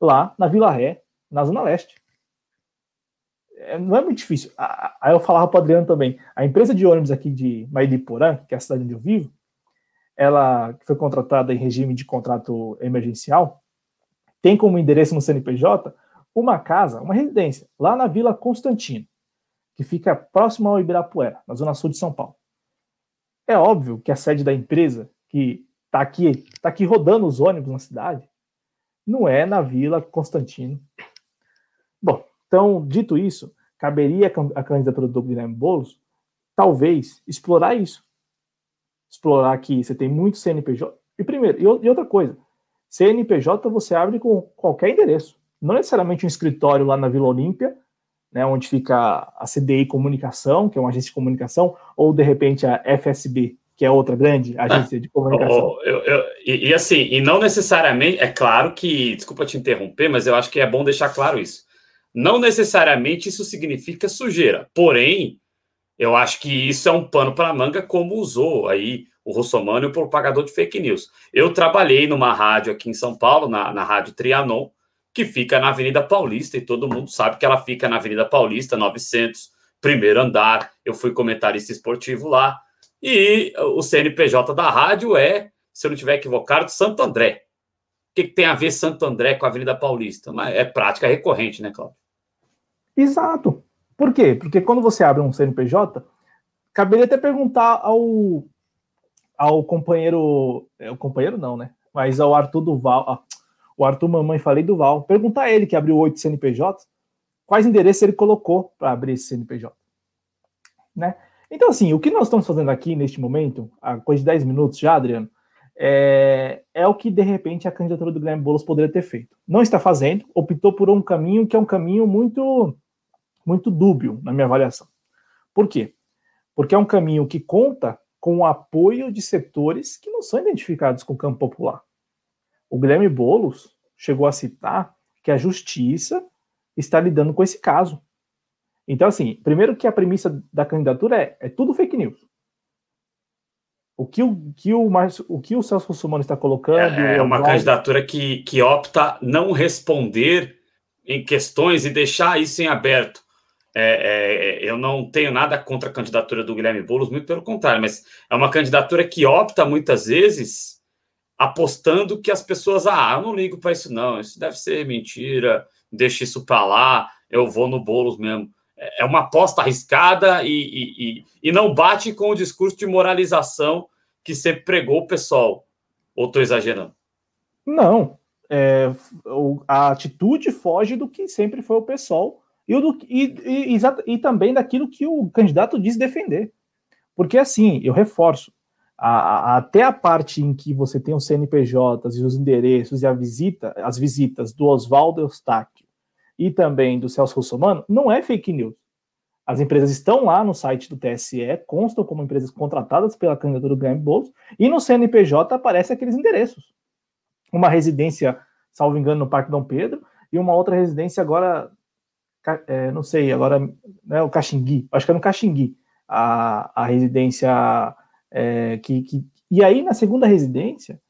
lá na Vila Ré, na zona leste é, não é muito difícil. Aí eu falava para o Adriano também, a empresa de ônibus aqui de Mairiporã, que é a cidade onde eu vivo, ela foi contratada em regime de contrato emergencial, tem como endereço no CNPJ uma casa, uma residência, lá na Vila Constantino, que fica próximo ao Ibirapuera, na zona sul de São Paulo. É óbvio que a sede da empresa, que está aqui, tá aqui rodando os ônibus na cidade, não é na Vila Constantino. Bom, então, dito isso, caberia a candidatura do Guilherme Boulos, talvez, explorar isso. Explorar que você tem muito CNPJ. E primeiro, e outra coisa, CNPJ você abre com qualquer endereço. Não necessariamente um escritório lá na Vila Olímpia, né, onde fica a CDI Comunicação, que é uma agência de comunicação, ou de repente a FSB, que é outra grande agência de comunicação. Oh, eu, eu, e, e, assim, e não necessariamente, é claro que, desculpa te interromper, mas eu acho que é bom deixar claro isso. Não necessariamente isso significa sujeira. Porém, eu acho que isso é um pano para manga, como usou aí o Russomano e o propagador de fake news. Eu trabalhei numa rádio aqui em São Paulo, na, na Rádio Trianon, que fica na Avenida Paulista, e todo mundo sabe que ela fica na Avenida Paulista, 900, primeiro andar. Eu fui comentarista esportivo lá. E o CNPJ da rádio é, se eu não estiver equivocado, Santo André que, que tem a ver Santo André com a Avenida Paulista? Mas é prática recorrente, né, Cláudio? Exato. Por quê? Porque quando você abre um CNPJ, caberia até perguntar ao, ao companheiro. É, o companheiro não, né? Mas ao Arthur Duval. O Arthur Mamãe Falei Duval. Perguntar a ele que abriu oito CNPJ, quais endereços ele colocou para abrir esse CNPJ. Né? Então, assim, o que nós estamos fazendo aqui neste momento, há coisa de 10 minutos já, Adriano, é, é o que de repente a candidatura do Guilherme Boulos poderia ter feito. Não está fazendo, optou por um caminho que é um caminho muito, muito dúbio, na minha avaliação. Por quê? Porque é um caminho que conta com o apoio de setores que não são identificados com o campo popular. O Guilherme Boulos chegou a citar que a justiça está lidando com esse caso. Então, assim, primeiro que a premissa da candidatura é, é tudo fake news. O que o, que o, mais, o, que o Celso Russomano está colocando. É, é uma candidatura que, que opta não responder em questões e deixar isso em aberto. É, é, eu não tenho nada contra a candidatura do Guilherme Boulos, muito pelo contrário, mas é uma candidatura que opta muitas vezes apostando que as pessoas, ah, eu não ligo para isso, não, isso deve ser mentira, deixa isso para lá, eu vou no Boulos mesmo é uma aposta arriscada e, e, e, não bate com o discurso de moralização que sempre pregou o pessoal. Ou estou exagerando? Não. É, a atitude foge do que sempre foi o pessoal e, do, e, e, e, também daquilo que o candidato diz defender. Porque, assim, eu reforço, a, a, até a parte em que você tem os CNPJs e os endereços e a visita, as visitas do Oswaldo Eustáquio e também do Celso Russomano não é fake news. As empresas estão lá no site do TSE, constam como empresas contratadas pela candidatura do Guilherme Boulos, e no CNPJ aparecem aqueles endereços. Uma residência, salvo engano, no Parque Dom Pedro, e uma outra residência agora, é, não sei, agora né, o Caxingui, acho que é no Caxingui, a, a residência é, que, que. E aí, na segunda residência,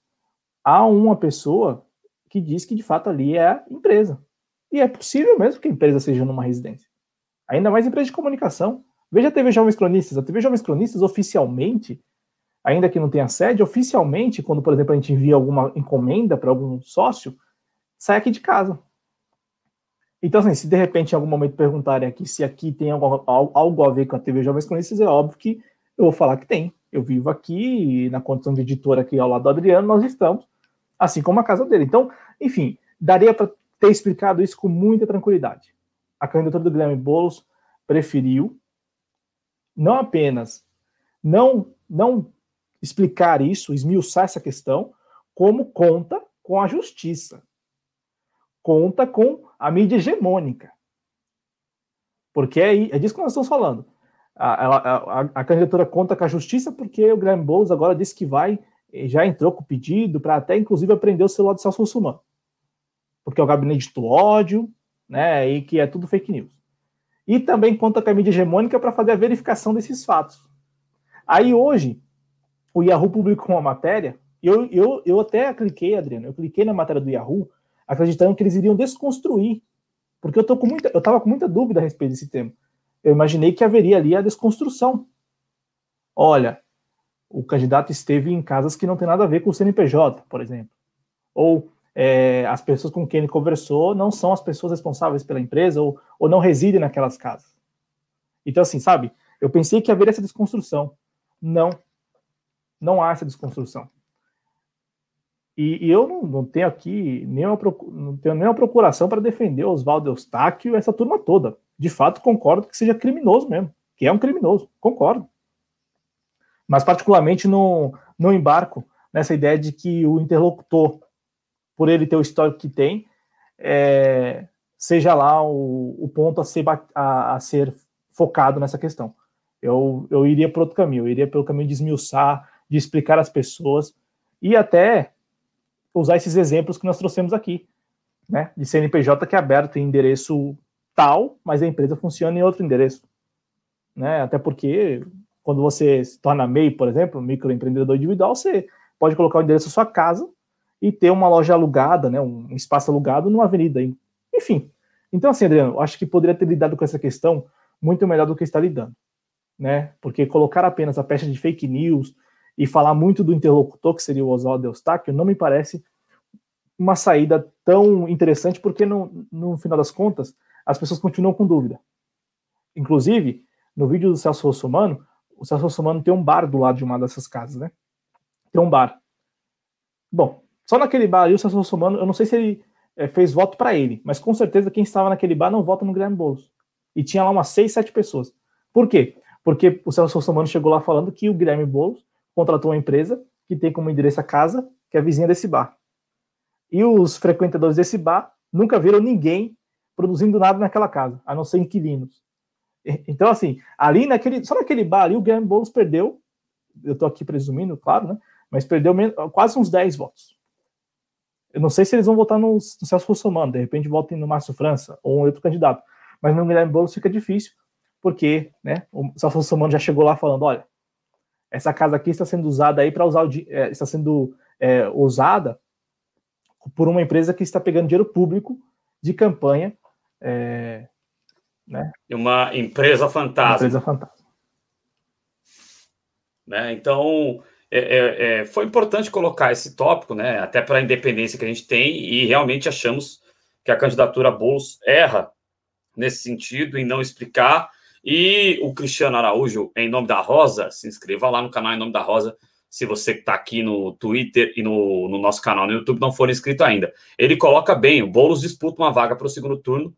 há uma pessoa que diz que de fato ali é a empresa. E é possível mesmo que a empresa seja numa residência. Ainda mais empresa de comunicação. Veja a TV Jovens Cronistas. A TV Jovens Cronistas, oficialmente, ainda que não tenha sede, oficialmente, quando, por exemplo, a gente envia alguma encomenda para algum sócio, sai aqui de casa. Então, assim, se de repente em algum momento perguntarem aqui se aqui tem algo, algo a ver com a TV Jovens Cronistas, é óbvio que eu vou falar que tem. Eu vivo aqui, na condição de editor aqui ao lado do Adriano, nós estamos, assim como a casa dele. Então, enfim, daria para ter explicado isso com muita tranquilidade a candidatura do Guilherme Boulos preferiu não apenas não, não explicar isso, esmiuçar essa questão, como conta com a justiça, conta com a mídia hegemônica. Porque é, é disso que nós estamos falando. A, a, a, candidatura conta com a justiça porque o Guilherme Boulos agora disse que vai, já entrou com o pedido para até, inclusive, aprender o celular do Celso Russomano. Porque é o gabinete do ódio, né? E que é tudo fake news. E também conta com a mídia hegemônica para fazer a verificação desses fatos. Aí hoje, o Yahoo publicou uma matéria, eu, eu, eu até cliquei, Adriano, eu cliquei na matéria do Yahoo, acreditando que eles iriam desconstruir, porque eu tô com muita, eu estava com muita dúvida a respeito desse tema. Eu imaginei que haveria ali a desconstrução. Olha, o candidato esteve em casas que não tem nada a ver com o CNPJ, por exemplo. Ou é, as pessoas com quem ele conversou não são as pessoas responsáveis pela empresa ou, ou não residem naquelas casas. Então, assim, sabe? Eu pensei que haveria essa desconstrução. Não. Não há essa desconstrução. E, e eu não, não, tenho aqui nenhuma, não tenho nenhuma procuração para defender Oswaldo Eustáquio e essa turma toda. De fato, concordo que seja criminoso mesmo, que é um criminoso, concordo. Mas, particularmente, não, não embarco nessa ideia de que o interlocutor por ele ter o histórico que tem, é, seja lá o, o ponto a ser, a, a, ser focado nessa questão. Eu, eu iria para outro caminho, eu iria pelo caminho de esmiuçar, de explicar às pessoas e até usar esses exemplos que nós trouxemos aqui, né? De CNPJ que é aberto em endereço tal, mas a empresa funciona em outro endereço, né? Até porque quando você se torna MEI, por exemplo, microempreendedor individual, você pode colocar o endereço da sua casa e ter uma loja alugada, né, um espaço alugado numa avenida. Enfim. Então, assim, Adriano, acho que poderia ter lidado com essa questão muito melhor do que está lidando. Né? Porque colocar apenas a pecha de fake news e falar muito do interlocutor, que seria o Oswaldo Eustáquio, não me parece uma saída tão interessante, porque no, no final das contas, as pessoas continuam com dúvida. Inclusive, no vídeo do Celso Russomano, o Celso Russomano tem um bar do lado de uma dessas casas, né? Tem um bar. Bom, só naquele bar ali, o Celso Russomano, eu não sei se ele é, fez voto para ele, mas com certeza quem estava naquele bar não vota no Guilherme Boulos. E tinha lá umas seis, sete pessoas. Por quê? Porque o Celso Russomano chegou lá falando que o Guilherme Boulos contratou uma empresa que tem como endereço a casa, que é a vizinha desse bar. E os frequentadores desse bar nunca viram ninguém produzindo nada naquela casa, a não ser inquilinos. Então, assim, ali naquele, só naquele bar ali, o Guilherme Boulos perdeu, eu estou aqui presumindo, claro, né? Mas perdeu quase uns 10 votos. Eu não sei se eles vão votar no, no Celso Russomano, de repente votem no Márcio França ou um outro candidato. Mas no Guilherme Boulos fica difícil, porque né, o Celso Russomano já chegou lá falando: olha, essa casa aqui está sendo usada aí para usar o, é, está sendo é, usada por uma empresa que está pegando dinheiro público de campanha. É, né? Uma empresa fantasma. Uma empresa fantasma. Né? Então, é, é, é, foi importante colocar esse tópico, né, até para a independência que a gente tem, e realmente achamos que a candidatura Boulos erra nesse sentido, em não explicar. E o Cristiano Araújo, em nome da Rosa, se inscreva lá no canal em nome da Rosa, se você está aqui no Twitter e no, no, nosso canal no YouTube não for inscrito ainda. Ele coloca bem, o Boulos disputa uma vaga para o segundo turno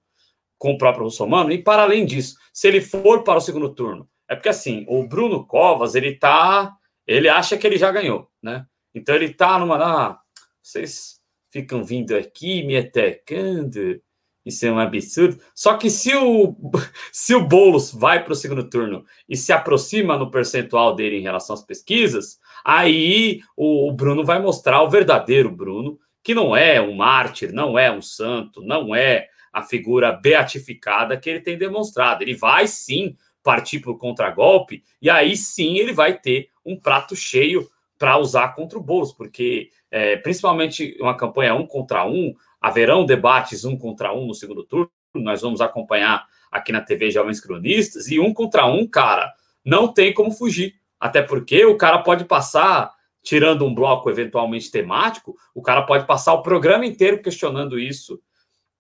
com o próprio Russomano, e para além disso, se ele for para o segundo turno, é porque assim, o Bruno Covas, ele está ele acha que ele já ganhou, né? Então ele tá numa. Ah, vocês ficam vindo aqui me atacando Isso é um absurdo. Só que se o, se o Boulos vai para o segundo turno e se aproxima no percentual dele em relação às pesquisas, aí o, o Bruno vai mostrar o verdadeiro Bruno, que não é um mártir, não é um santo, não é a figura beatificada que ele tem demonstrado. Ele vai sim partir para o contragolpe, e aí sim ele vai ter um prato cheio para usar contra o Boulos, porque é, principalmente uma campanha um contra um, haverão debates um contra um no segundo turno, nós vamos acompanhar aqui na TV Jovens Cronistas, e um contra um, cara, não tem como fugir. Até porque o cara pode passar, tirando um bloco eventualmente temático, o cara pode passar o programa inteiro questionando isso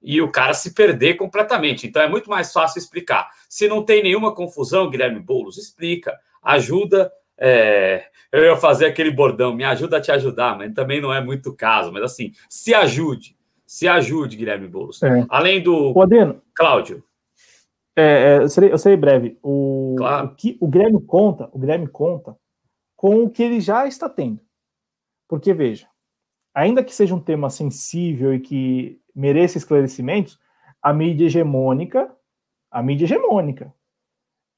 e o cara se perder completamente. Então é muito mais fácil explicar. Se não tem nenhuma confusão, Guilherme Boulos, explica, ajuda. É... eu ia fazer aquele bordão, me ajuda a te ajudar, mas também não é muito caso. Mas assim, se ajude, se ajude, Guilherme Boulos. É. Além do. Podendo. Cláudio. É, é, eu, serei, eu serei breve. O, claro. o, que, o Guilherme conta, o Guilherme conta com o que ele já está tendo. Porque, veja, ainda que seja um tema sensível e que mereça esclarecimentos, a mídia hegemônica, a mídia hegemônica,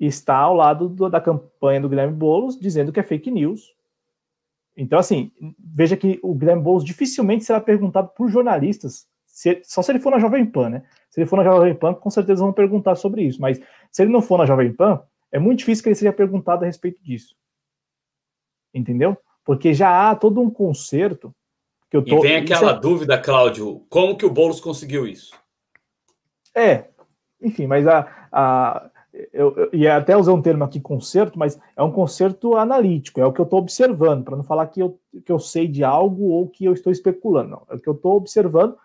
está ao lado do, da campanha do Guilherme Boulos dizendo que é fake news, então, assim, veja que o Guilherme Boulos dificilmente será perguntado por jornalistas, se, só se ele for na Jovem Pan, né? Se ele for na Jovem Pan, com certeza vão perguntar sobre isso. Mas se ele não for na Jovem Pan, é muito difícil que ele seja perguntado a respeito disso. Entendeu? Porque já há todo um conserto que eu tô. E vem aquela é... dúvida, Cláudio: como que o Boulos conseguiu isso? É, enfim, mas a, a, eu, eu, e até usei um termo aqui, concerto, mas é um concerto analítico, é o que eu estou observando, para não falar que eu, que eu sei de algo ou que eu estou especulando, não. É o que eu estou observando,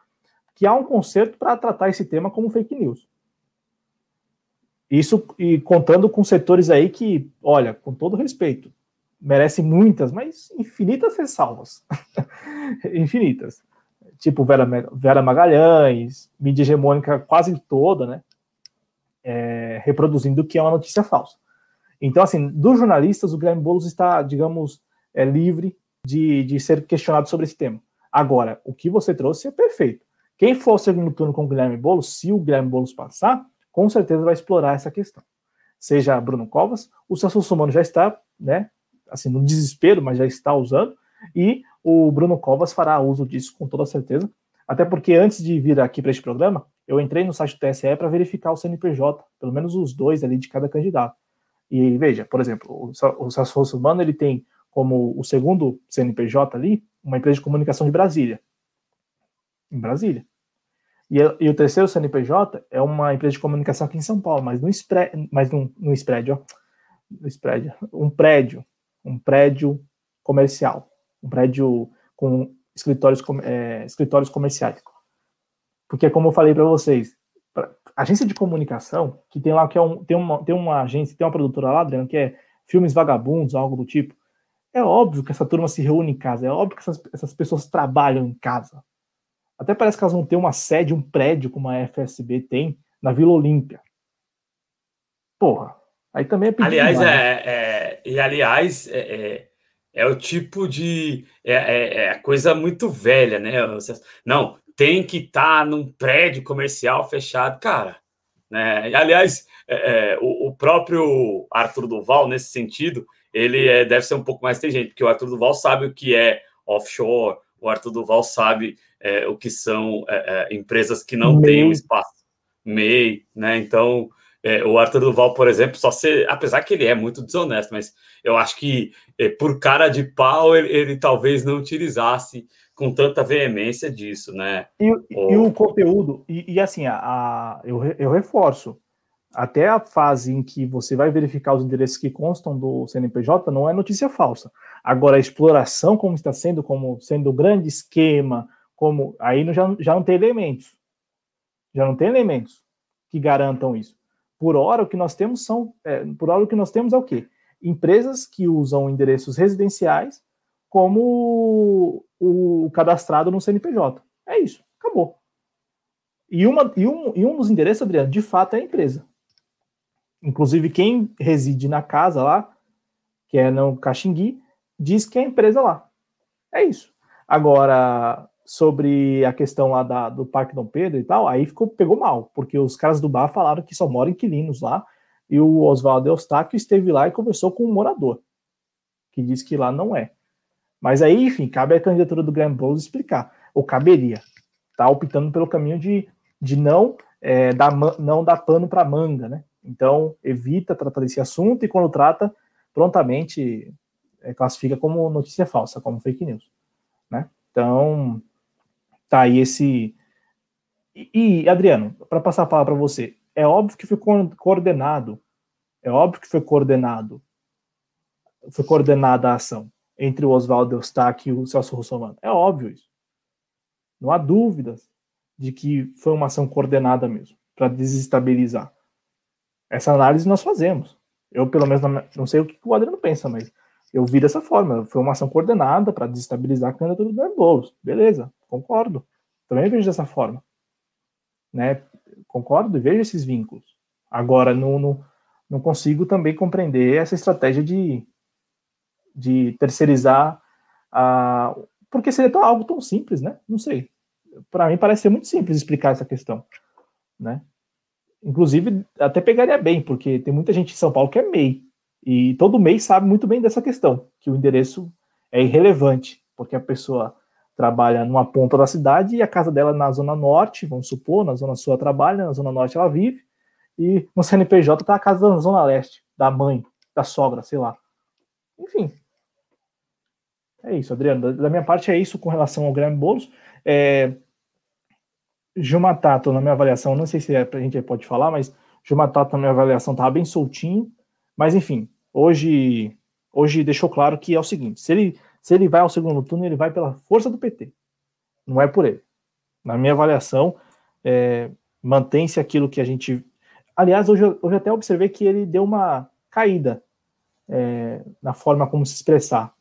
que há um concerto para tratar esse tema como fake news. Isso e contando com setores aí que, olha, com todo respeito, merecem muitas, mas infinitas ressalvas. infinitas. Tipo Vera, Vera Magalhães, mídia hegemônica quase toda, né? É, reproduzindo o que é uma notícia falsa. Então, assim, dos jornalistas, o Guilherme Boulos está, digamos, é, livre de, de ser questionado sobre esse tema. Agora, o que você trouxe é perfeito. Quem for ao segundo turno com o Guilherme Boulos, se o Guilherme Boulos passar, com certeza vai explorar essa questão. Seja Bruno Covas, o Celso Sumano já está, né, assim, no desespero, mas já está usando, e o Bruno Covas fará uso disso com toda certeza, até porque antes de vir aqui para este programa, eu entrei no site do TSE para verificar o CNPJ, pelo menos os dois ali de cada candidato. E veja, por exemplo, o Celso Humano ele tem como o segundo CNPJ ali uma empresa de comunicação de Brasília, em Brasília. E, e o terceiro CNPJ é uma empresa de comunicação aqui em São Paulo, mas no spread, mas no, no spread, ó, no spread, um prédio, um prédio comercial, um prédio com escritórios, é, escritórios comerciais. Porque, como eu falei para vocês, pra, agência de comunicação, que tem lá, que é um, tem, uma, tem uma agência, tem uma produtora lá, Adriano, que é filmes vagabundos, algo do tipo. É óbvio que essa turma se reúne em casa, é óbvio que essas, essas pessoas trabalham em casa. Até parece que elas vão ter uma sede, um prédio, como a FSB tem, na Vila Olímpia. Porra, aí também é pedir Aliás, é, é, e aliás, é, é, é, o tipo de. É, é, é coisa muito velha, né? Não, tem que estar tá num prédio comercial fechado, cara. Né? Aliás, é, é, o, o, próprio Arthur Duval, nesse sentido, ele é, deve ser um pouco mais inteligente, porque o Arthur Duval sabe o que é offshore, o Arthur Duval sabe é, o que são é, é, empresas que não têm um espaço MEI, né? Então, o Arthur Duval, por exemplo, só ser, apesar que ele é muito desonesto, mas eu acho que por cara de pau ele, ele talvez não utilizasse com tanta veemência disso, né? E, o... e o conteúdo, e, e assim, a, a, eu, eu reforço, até a fase em que você vai verificar os endereços que constam do CNPJ não é notícia falsa. Agora, a exploração, como está sendo, como sendo grande esquema, como aí já, já não tem elementos. Já não tem elementos que garantam isso. Por hora, o que nós temos são. É, por hora, o que nós temos é o quê? Empresas que usam endereços residenciais como o cadastrado no CNPJ. É isso, acabou. E, uma, e, um, e um dos endereços, Adriano, de fato é a empresa. Inclusive, quem reside na casa lá, que é no Caxingui, diz que é a empresa lá. É isso. Agora, sobre a questão lá da, do Parque Dom Pedro e tal, aí ficou, pegou mal, porque os caras do bar falaram que só moram inquilinos lá, e o Oswaldo Eustáquio esteve lá e conversou com um morador, que disse que lá não é. Mas aí, enfim, cabe à candidatura do Graham Bowles explicar, ou caberia, tá optando pelo caminho de, de não, é, dar, não dar pano para manga, né? Então, evita tratar desse assunto e quando trata, prontamente é, classifica como notícia falsa, como fake news, né? Então, tá aí esse... E, e Adriano, para passar a palavra para você, é óbvio que foi coordenado, é óbvio que foi coordenado, foi coordenada a ação entre o Oswaldo Eustáquio e o Celso Russomano. É óbvio isso. Não há dúvidas de que foi uma ação coordenada mesmo, para desestabilizar. Essa análise nós fazemos. Eu, pelo menos, não sei o que o Adriano pensa, mas eu vi dessa forma. Foi uma ação coordenada para desestabilizar a candidatura do Boulos. Beleza, concordo. Também vejo dessa forma. Né? Concordo e vejo esses vínculos. Agora, não, não, não consigo também compreender essa estratégia de, de terceirizar a. Porque seria tão, algo tão simples, né? Não sei. Para mim parece ser muito simples explicar essa questão, né? Inclusive, até pegaria bem, porque tem muita gente em São Paulo que é MEI. E todo MEI sabe muito bem dessa questão, que o endereço é irrelevante, porque a pessoa trabalha numa ponta da cidade e a casa dela na zona norte, vamos supor, na zona sul ela trabalha, na zona norte ela vive, e no CNPJ está a casa da zona leste, da mãe, da sogra, sei lá. Enfim. É isso, Adriano. Da minha parte é isso com relação ao Graham Boulos. É, Tato, na minha avaliação, não sei se é, a gente pode falar, mas Gilmar Tato, na minha avaliação, estava bem soltinho. Mas, enfim, hoje, hoje deixou claro que é o seguinte: se ele se ele vai ao segundo turno, ele vai pela força do PT. Não é por ele. Na minha avaliação, é, mantém-se aquilo que a gente. Aliás, hoje, hoje até observei que ele deu uma caída é, na forma como se expressar.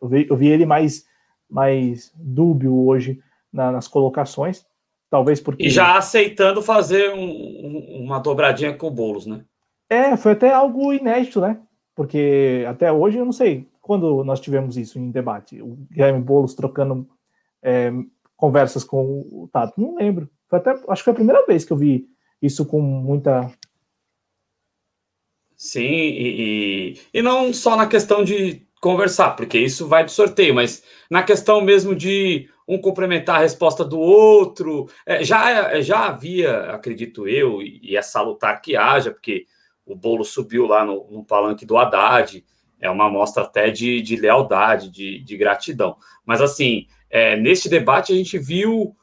Eu vi, eu vi ele mais, mais dúbio hoje na, nas colocações, talvez porque. E já aceitando fazer um, uma dobradinha com o Boulos, né? É, foi até algo inédito, né? Porque até hoje eu não sei quando nós tivemos isso em debate, o Guilherme Boulos trocando é, conversas com o Tato, não lembro. Foi até, acho que foi a primeira vez que eu vi isso com muita. Sim, e, e, e não só na questão de conversar, porque isso vai do sorteio, mas na questão mesmo de um complementar a resposta do outro. É, já, já havia, acredito eu, e é salutar que haja, porque o bolo subiu lá no, no palanque do Haddad é uma amostra até de, de lealdade, de, de gratidão. Mas, assim, é, neste debate a gente viu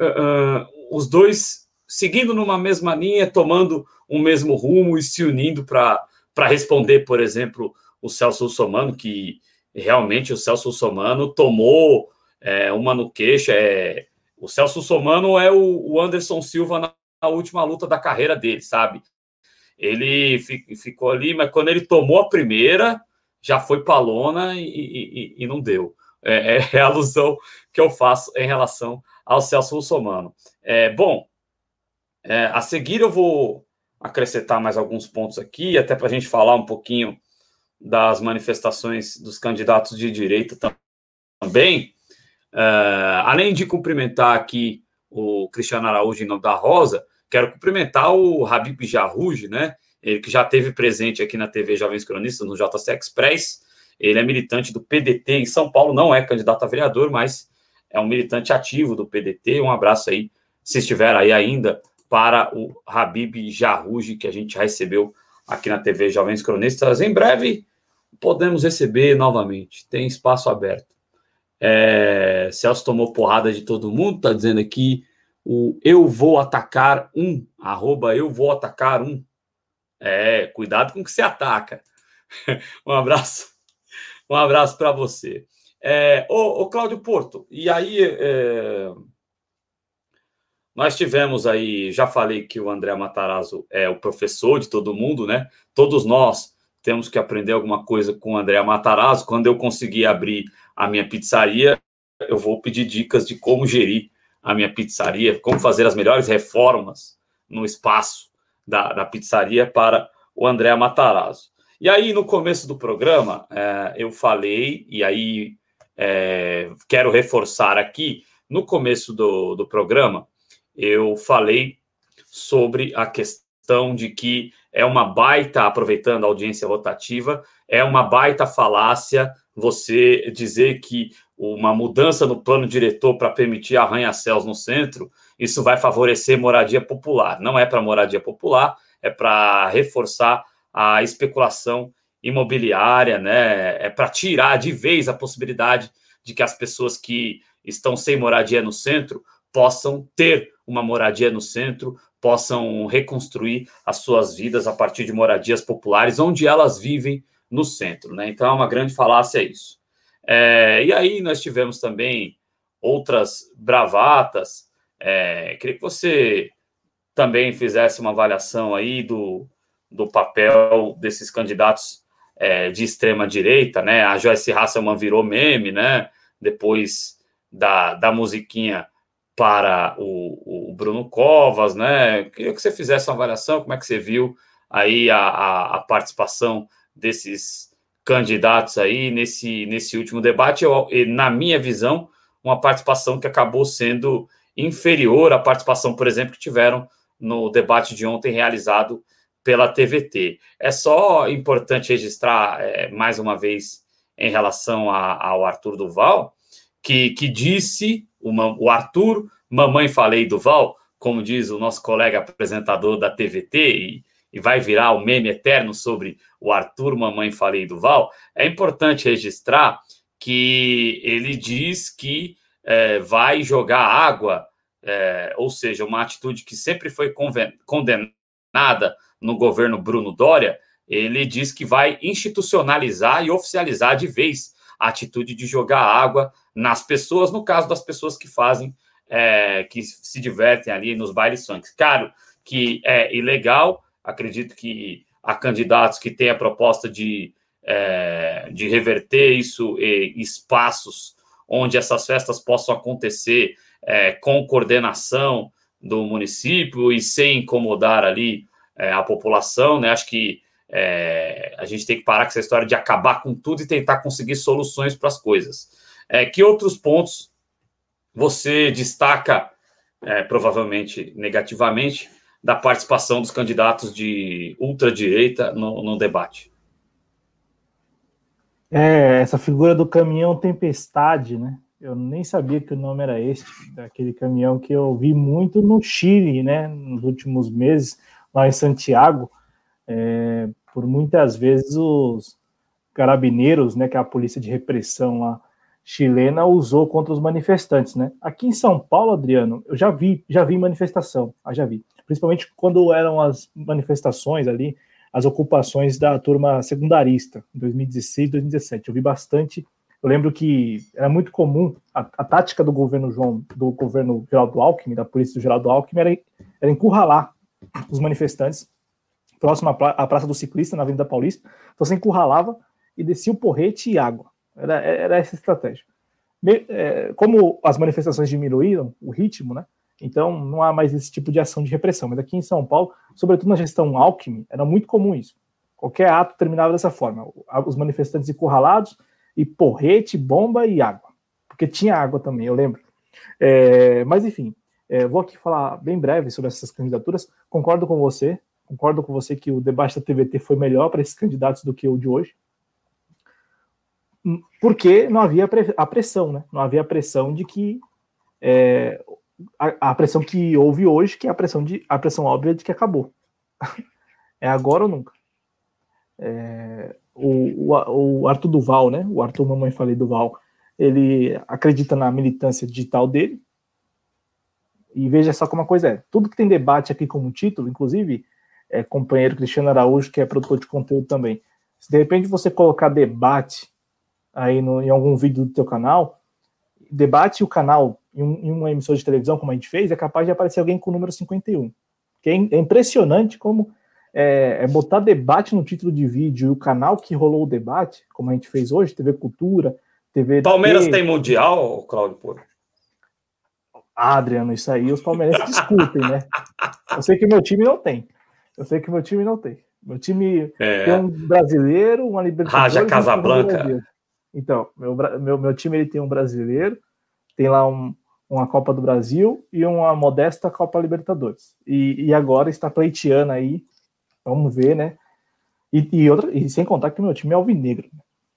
uh, os dois seguindo numa mesma linha, tomando um mesmo rumo e se unindo para responder, por exemplo, o Celso Somano, que realmente o Celso Somano tomou é, uma no queixo. É, o Celso Somano é o, o Anderson Silva na, na última luta da carreira dele, sabe? Ele ficou ali, mas quando ele tomou a primeira, já foi para a lona e, e, e, não deu. É, é, é, a alusão que eu faço em relação ao Celso Russomano. É, bom, é, a seguir eu vou acrescentar mais alguns pontos aqui, até para a gente falar um pouquinho das manifestações dos candidatos de direita também. É, além de cumprimentar aqui o Cristiano Araújo em nome da Rosa, quero cumprimentar o Habib Jarruj, né? ele que já teve presente aqui na TV Jovens Cronistas, no JC Express. Ele é militante do PDT em São Paulo, não é candidato a vereador, mas é um militante ativo do PDT. Um abraço aí, se estiver aí ainda, para o Habib Jarruji, que a gente já recebeu aqui na TV Jovens Cronistas. Em breve podemos receber novamente, tem espaço aberto. É, Celso tomou porrada de todo mundo, tá dizendo aqui o eu vou atacar um, arroba eu vou atacar um, é, cuidado com o que você ataca. um abraço, um abraço para você. É, ô, ô, Cláudio Porto, e aí é, nós tivemos aí, já falei que o André Matarazzo é o professor de todo mundo, né? Todos nós temos que aprender alguma coisa com o André Matarazzo. Quando eu conseguir abrir a minha pizzaria, eu vou pedir dicas de como gerir a minha pizzaria, como fazer as melhores reformas no espaço da, da pizzaria para o André Matarazzo. E aí, no começo do programa, é, eu falei, e aí é, quero reforçar aqui, no começo do, do programa, eu falei sobre a questão de que é uma baita, aproveitando a audiência rotativa, é uma baita falácia você dizer que uma mudança no plano diretor para permitir arranha-céus no centro, isso vai favorecer moradia popular. Não é para moradia popular, é para reforçar a especulação imobiliária, né? É para tirar de vez a possibilidade de que as pessoas que estão sem moradia no centro possam ter uma moradia no centro, possam reconstruir as suas vidas a partir de moradias populares, onde elas vivem no centro, né? Então é uma grande falácia isso. É, e aí nós tivemos também outras bravatas. É, queria que você também fizesse uma avaliação aí do, do papel desses candidatos é, de extrema direita, né? A Joyce Hasselman virou meme, né? Depois da, da musiquinha para o, o Bruno Covas, né? Queria que você fizesse uma avaliação, como é que você viu aí a, a, a participação desses candidatos aí nesse, nesse último debate, eu, na minha visão, uma participação que acabou sendo inferior à participação, por exemplo, que tiveram no debate de ontem realizado pela TVT. É só importante registrar é, mais uma vez em relação a, ao Arthur Duval, que, que disse, uma, o Arthur, mamãe falei Duval, como diz o nosso colega apresentador da TVT, e, e vai virar o meme eterno sobre o Arthur, mamãe falei Duval, é importante registrar que ele diz que é, vai jogar água, é, ou seja, uma atitude que sempre foi condenada no governo Bruno Dória, ele diz que vai institucionalizar e oficializar de vez a atitude de jogar água nas pessoas, no caso das pessoas que fazem, é, que se divertem ali nos bailes funk. Claro que é ilegal, acredito que há candidatos que têm a proposta de, é, de reverter isso em espaços onde essas festas possam acontecer é, com coordenação do município e sem incomodar ali é, a população, né? Acho que é, a gente tem que parar com essa história de acabar com tudo e tentar conseguir soluções para as coisas. É, que outros pontos você destaca, é, provavelmente negativamente, da participação dos candidatos de ultradireita no, no debate? É, essa figura do caminhão tempestade, né? Eu nem sabia que o nome era este, daquele caminhão que eu vi muito no Chile, né? Nos últimos meses, lá em Santiago. É, por muitas vezes os carabineiros, né, que é a polícia de repressão lá chilena, usou contra os manifestantes, né? Aqui em São Paulo, Adriano, eu já vi, já vi manifestação, ah, já vi principalmente quando eram as manifestações ali, as ocupações da turma secundarista, em 2016, 2017. Eu vi bastante. Eu lembro que era muito comum a, a tática do governo João, do governo Geraldo Alckmin, da polícia do Geraldo Alckmin, era, era encurralar os manifestantes próximo à, Praça do Ciclista, na Avenida Paulista. Então você encurralava e descia o porrete e água. Era, era essa a estratégia. Me, é, como as manifestações diminuíram o ritmo, né? Então, não há mais esse tipo de ação de repressão. Mas aqui em São Paulo, sobretudo na gestão Alckmin, era muito comum isso. Qualquer ato terminava dessa forma. Os manifestantes encurralados e porrete, bomba e água. Porque tinha água também, eu lembro. É, mas, enfim, é, vou aqui falar bem breve sobre essas candidaturas. Concordo com você. Concordo com você que o debate da TVT foi melhor para esses candidatos do que o de hoje. Porque não havia a pressão, né? Não havia a pressão de que é, a, a, pressão que houve hoje, que é a pressão, de, a pressão óbvia de que acabou. é agora ou nunca. É, o, o, o, Arthur Duval, né? O Arthur Mamãe Falei Duval, ele acredita na militância digital dele. E veja só como a coisa é. Tudo que tem debate aqui como título, inclusive, é, companheiro Cristiano Araújo, que é produtor de conteúdo também. Se de repente você colocar debate aí no, em algum vídeo do teu canal, debate o canal em, um, em, uma emissora de televisão, como a gente fez, é capaz de aparecer alguém com o número 51. Que é, é impressionante como é, é, botar debate no título de vídeo e o canal que rolou o debate, como a gente fez hoje, TV Cultura, TV. Palmeiras tem Mundial, Claudio Porto? Ah, Adriano, isso aí os palmeirenses discutem, né? Eu sei que meu time não tem. Eu sei que meu time não tem. Meu time é. tem um brasileiro, uma Libertadores. Raja Casablanca. Então, meu, meu, meu time ele tem um brasileiro, tem lá um, uma Copa do Brasil e uma modesta Copa Libertadores. E, e agora está pleiteando aí, vamos ver, né? E, e, outra, e sem contar que o meu time é alvinegro.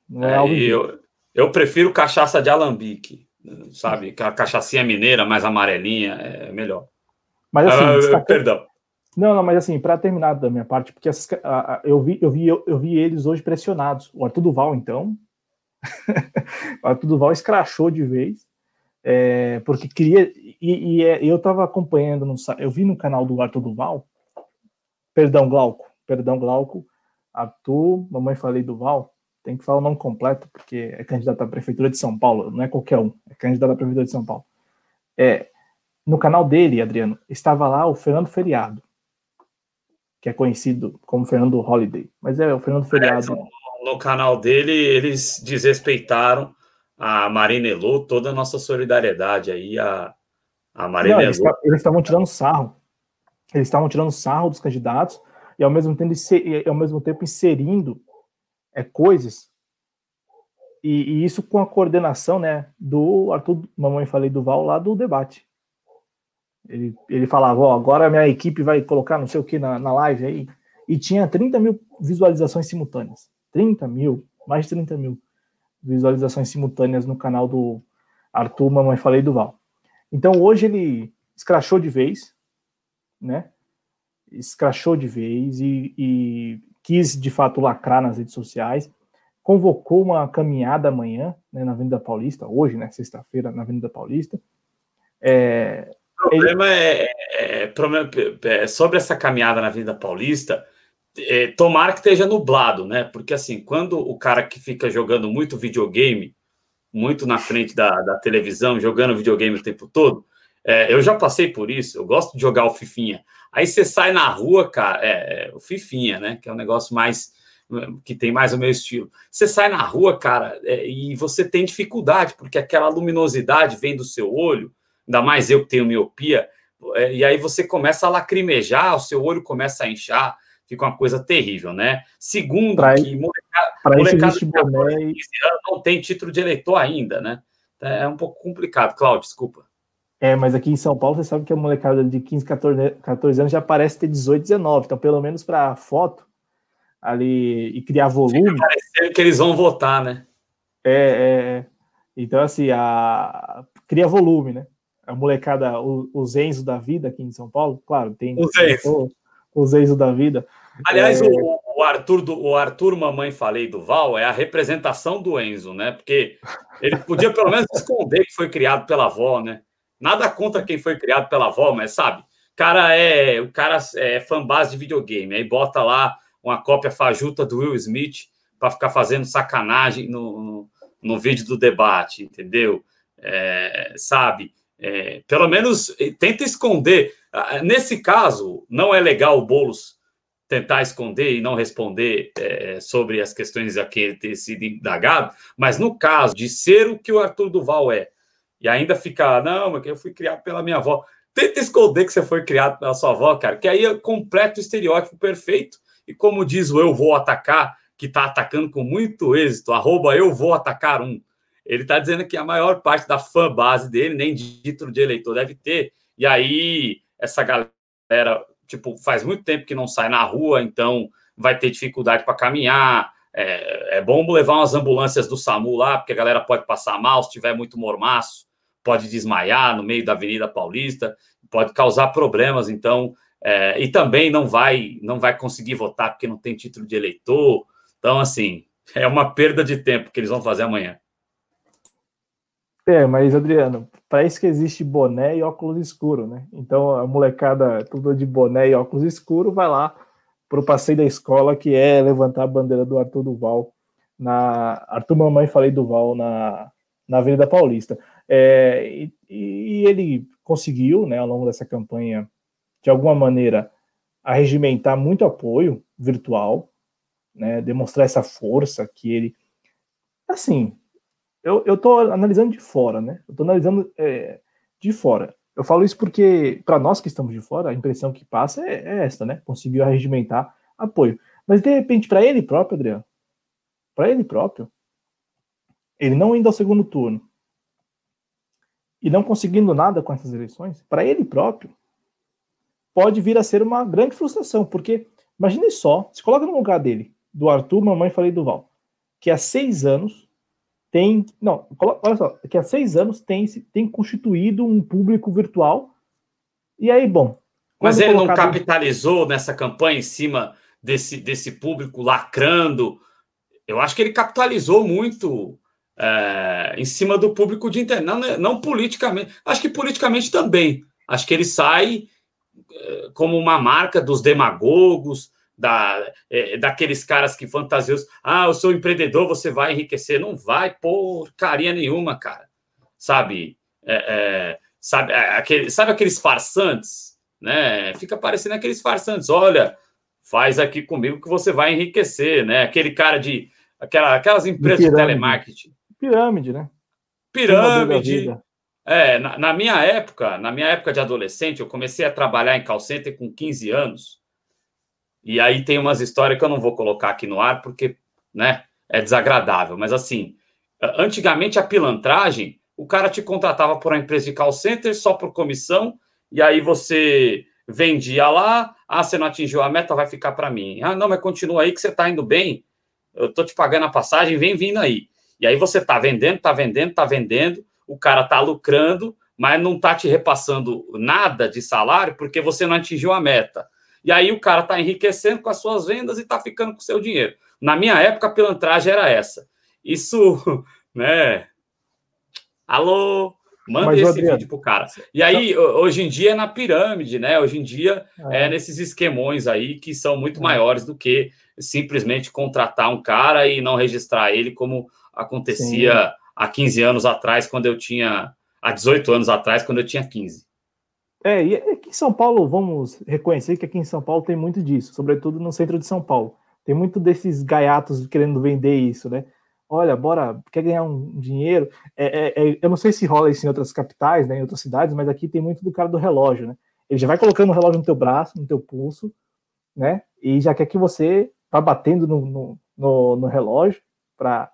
Não é, é alvinegro. Eu, eu prefiro cachaça de alambique, sabe? A cachaçinha mineira mais amarelinha é melhor. Mas assim, ah, destaca... perdão. Não, não, mas assim, para terminar da minha parte, porque essas, a, a, eu, vi, eu, vi, eu, eu, vi eles hoje pressionados. O Arthur Duval, então. o Arthur Duval escrachou de vez. É, porque queria. E, e é, eu estava acompanhando, no, eu vi no canal do Arthur Duval. Perdão, Glauco. Perdão, Glauco. Arthur, mamãe falei Duval. Tem que falar o nome completo, porque é candidato à Prefeitura de São Paulo. Não é qualquer um, é candidato à Prefeitura de São Paulo. É, no canal dele, Adriano, estava lá o Fernando Feriado que é conhecido como Fernando Holiday, mas é o Fernando Feriado. É, no canal dele, eles desrespeitaram a Marina Elô, toda a nossa solidariedade aí a, a Marina Não, Elô. Eles estavam tirando sarro. Eles estavam tirando sarro dos candidatos e ao mesmo tempo, e ao mesmo tempo inserindo é, coisas e, e, isso com a coordenação né, do Arthur, mamãe falei do Val lá do debate. Ele, ele falava, ó, agora a minha equipe vai colocar não sei o que na, na live aí. E tinha 30 mil visualizações simultâneas. 30 mil, mais de 30 mil visualizações simultâneas no canal do Arthur, Mamãe Falei do Val. Então hoje ele escrachou de vez, né? Escrachou de vez e, e quis de fato lacrar nas redes sociais. Convocou uma caminhada amanhã né, na Avenida Paulista, hoje, né? Sexta-feira, na Avenida Paulista. É, problema é, é, é, é, sobre essa caminhada na Avenida Paulista. É, tomara que esteja nublado, né? Porque assim, quando o cara que fica jogando muito videogame, muito na frente da, da televisão, jogando videogame o tempo todo, é, eu já passei por isso. Eu gosto de jogar o Fifinha. Aí você sai na rua, cara, é, é o Fifinha, né? Que é um negócio mais que tem mais o meu estilo. Você sai na rua, cara, é, e você tem dificuldade, porque aquela luminosidade vem do seu olho ainda mais eu que tenho miopia, é, e aí você começa a lacrimejar, o seu olho começa a inchar, fica uma coisa terrível, né? Segundo, pra que molecada, molecada de 14, 15 anos não tem título de eleitor ainda, né? É um pouco complicado, Cláudio, desculpa. É, mas aqui em São Paulo você sabe que a molecada de 15, 14, 14 anos já parece ter 18, 19, então pelo menos para foto ali e criar volume. Fica parecendo que eles vão votar, né? É, é, é. então assim, a... cria volume, né? A molecada, os Enzo da vida aqui em São Paulo, claro, tem os Enzo, os Enzo da vida. Aliás, é... o, o, Arthur do o Arthur Mamãe Falei do Val é a representação do Enzo, né? Porque ele podia pelo menos esconder que foi criado pela avó, né? Nada contra quem foi criado pela avó, mas sabe, cara é o cara é fanbase de videogame, aí bota lá uma cópia fajuta do Will Smith para ficar fazendo sacanagem no, no, no, vídeo do debate, entendeu? É, sabe? É, pelo menos eh, tenta esconder. Ah, nesse caso, não é legal o Boulos tentar esconder e não responder é, sobre as questões a que ele ter sido indagado, mas no caso de ser o que o Arthur Duval é, e ainda ficar, não, mas eu fui criado pela minha avó. Tenta esconder que você foi criado pela sua avó, cara, que aí é completo estereótipo perfeito. E como diz o eu vou atacar, que está atacando com muito êxito, arroba eu vou atacar um. Ele está dizendo que a maior parte da fã base dele nem título de eleitor deve ter. E aí, essa galera, tipo, faz muito tempo que não sai na rua, então vai ter dificuldade para caminhar. É, é, bom levar umas ambulâncias do SAMU lá, porque a galera pode passar mal se tiver muito mormaço, pode desmaiar no meio da Avenida Paulista, pode causar problemas. Então, é, e também não vai, não vai conseguir votar porque não tem título de eleitor. Então, assim, é uma perda de tempo que eles vão fazer amanhã. É, mas Adriano, para isso que existe boné e óculos escuro, né? Então a molecada tudo de boné e óculos escuro vai lá pro passeio da escola que é levantar a bandeira do Arthur Duval na Arthur Mamãe falei Duval na na Avenida Paulista. É, e, e, ele conseguiu, né, ao longo dessa campanha, de alguma maneira, arregimentar muito apoio virtual, né, demonstrar essa força que ele, assim, eu, eu tô analisando de fora, né? Eu tô analisando é, de fora. Eu falo isso porque, para nós que estamos de fora, a impressão que passa é, é essa, né? Conseguiu arregimentar apoio. Mas, de repente, para ele próprio, Adriano, para ele próprio, ele não indo ao segundo turno, e não conseguindo nada com essas eleições, para ele próprio, pode vir a ser uma grande frustração, porque imagine só, se coloca no lugar dele, do Arthur, mamãe falei do Val, que há seis anos tem, não, olha só, que há seis anos tem, tem constituído um público virtual, e aí, bom. Mas ele não capitalizou nessa campanha em cima desse, desse público lacrando, eu acho que ele capitalizou muito é, em cima do público de internet, não, não politicamente, acho que politicamente também. Acho que ele sai é, como uma marca dos demagogos, da, é, daqueles caras que fantasiam, ah, eu sou empreendedor, você vai enriquecer. Não vai porcaria nenhuma, cara. Sabe? É, é, sabe, é, aquele, sabe aqueles farsantes? Né? Fica parecendo aqueles farsantes. Olha, faz aqui comigo que você vai enriquecer, né? Aquele cara de aquela, aquelas empresas de, de telemarketing. Pirâmide, né? Pirâmide. É, na, na, minha época, na minha época de adolescente, eu comecei a trabalhar em call center com 15 anos. E aí tem umas histórias que eu não vou colocar aqui no ar porque, né, é desagradável. Mas assim, antigamente a pilantragem, o cara te contratava por uma empresa de call center só por comissão, e aí você vendia lá, ah, você não atingiu a meta, vai ficar para mim. Ah, não, mas continua aí que você está indo bem, eu tô te pagando a passagem, vem vindo aí. E aí você tá vendendo, tá vendendo, tá vendendo, o cara tá lucrando, mas não tá te repassando nada de salário porque você não atingiu a meta. E aí o cara tá enriquecendo com as suas vendas e tá ficando com o seu dinheiro. Na minha época, a pilantragem era essa. Isso, né? Alô, manda Mas, esse Adriano, vídeo pro cara. E aí, hoje em dia é na pirâmide, né? Hoje em dia é, é nesses esquemões aí que são muito é. maiores do que simplesmente contratar um cara e não registrar ele como acontecia Sim. há 15 anos atrás, quando eu tinha. Há 18 anos atrás, quando eu tinha 15. É, e aqui em São Paulo, vamos reconhecer que aqui em São Paulo tem muito disso, sobretudo no centro de São Paulo. Tem muito desses gaiatos querendo vender isso, né? Olha, bora, quer ganhar um dinheiro? É, é, é, eu não sei se rola isso em outras capitais, né, em outras cidades, mas aqui tem muito do cara do relógio, né? Ele já vai colocando o relógio no teu braço, no teu pulso, né? E já quer que você vá batendo no, no, no, no relógio para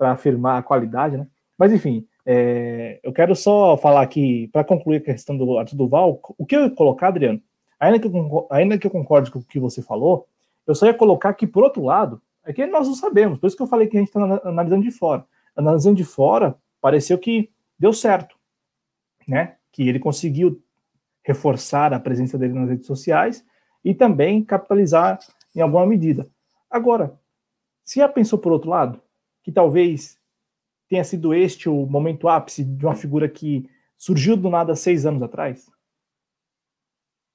afirmar a qualidade, né? Mas enfim, é, eu quero só falar aqui, para concluir a questão do Arthur Duval, o que eu ia colocar, Adriano, ainda que, eu, ainda que eu concorde com o que você falou, eu só ia colocar que, por outro lado, é que nós não sabemos, por isso que eu falei que a gente está analisando de fora. Analisando de fora, pareceu que deu certo, né? Que ele conseguiu reforçar a presença dele nas redes sociais e também capitalizar em alguma medida. Agora, se já pensou por outro lado, que talvez tenha sido este o momento ápice de uma figura que surgiu do nada seis anos atrás?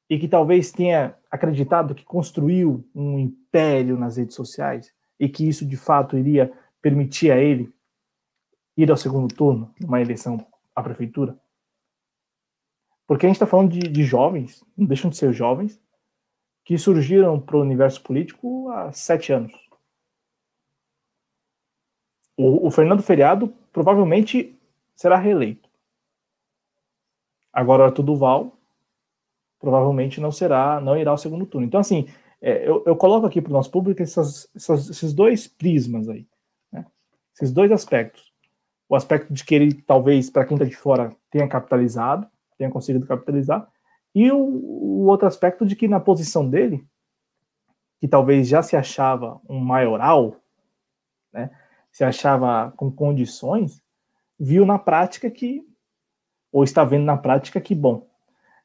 E que talvez tenha acreditado que construiu um império nas redes sociais e que isso de fato iria permitir a ele ir ao segundo turno numa eleição à prefeitura? Porque a gente está falando de, de jovens, não deixam de ser jovens, que surgiram para o universo político há sete anos. O, o Fernando Feriado provavelmente será reeleito. Agora, o Arthur Duval provavelmente não será, não irá ao segundo turno. Então, assim, é, eu, eu, coloco aqui para o nosso público essas, essas, esses dois prismas aí, né? esses dois aspectos. O aspecto de que ele, talvez, para quem está de fora, tenha capitalizado, tenha conseguido capitalizar, e o, o, outro aspecto de que na posição dele, que talvez já se achava um maioral, né? Se achava com condições, viu na prática que, ou está vendo na prática que, bom,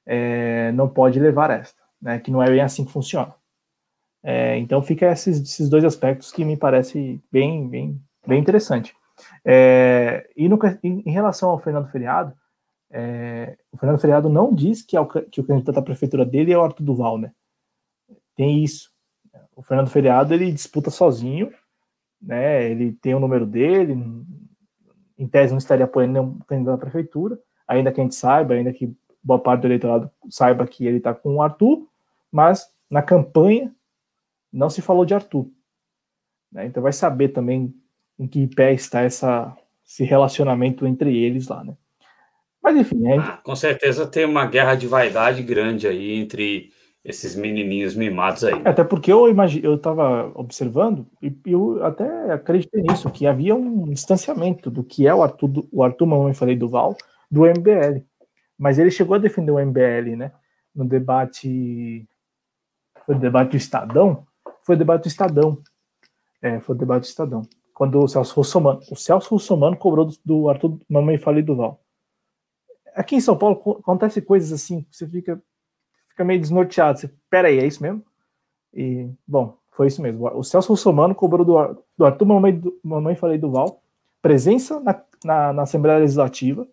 é, não pode levar esta, né, que não é bem assim que funciona. É, então fica esses, esses, dois aspectos que me parece bem, bem, bem interessante. É, e no, em, relação ao Fernando Feriado, é, o Fernando Feriado não diz que, é o, que o candidato à prefeitura dele é o Arthur Duval, né? Tem isso. O Fernando Feriado ele disputa sozinho né? Ele tem o número dele, em tese não estaria apoiando nenhum candidato à prefeitura, ainda que a gente saiba, ainda que boa parte do eleitorado saiba que ele está com o Arthur, mas na campanha não se falou de Arthur. Né? Então vai saber também em que pé está essa, esse relacionamento entre eles lá, né? Mas enfim, ah, com certeza tem uma guerra de vaidade grande aí entre esses menininhos mimados aí. Até porque eu imagine, eu estava observando e eu até acreditei nisso que havia um distanciamento do que é o Arthur, o Arthur Mamãe falei do Val, do MBL. Mas ele chegou a defender o MBL, né? No debate. Foi o debate do Estadão? Foi o debate do Estadão. É, foi o debate do Estadão. Quando o Celso Russomano, o Celso Russomano cobrou do, do Arthur Mamãe Falei do Val. Aqui em São Paulo acontece coisas assim, você fica, fica meio desnorteado. Você, pera aí, é isso mesmo? E, bom, foi isso mesmo. O Celso Russomano cobrou do, do Arthur Mamãe, do, Mamãe Falei do Val presença na, na, na Assembleia Legislativa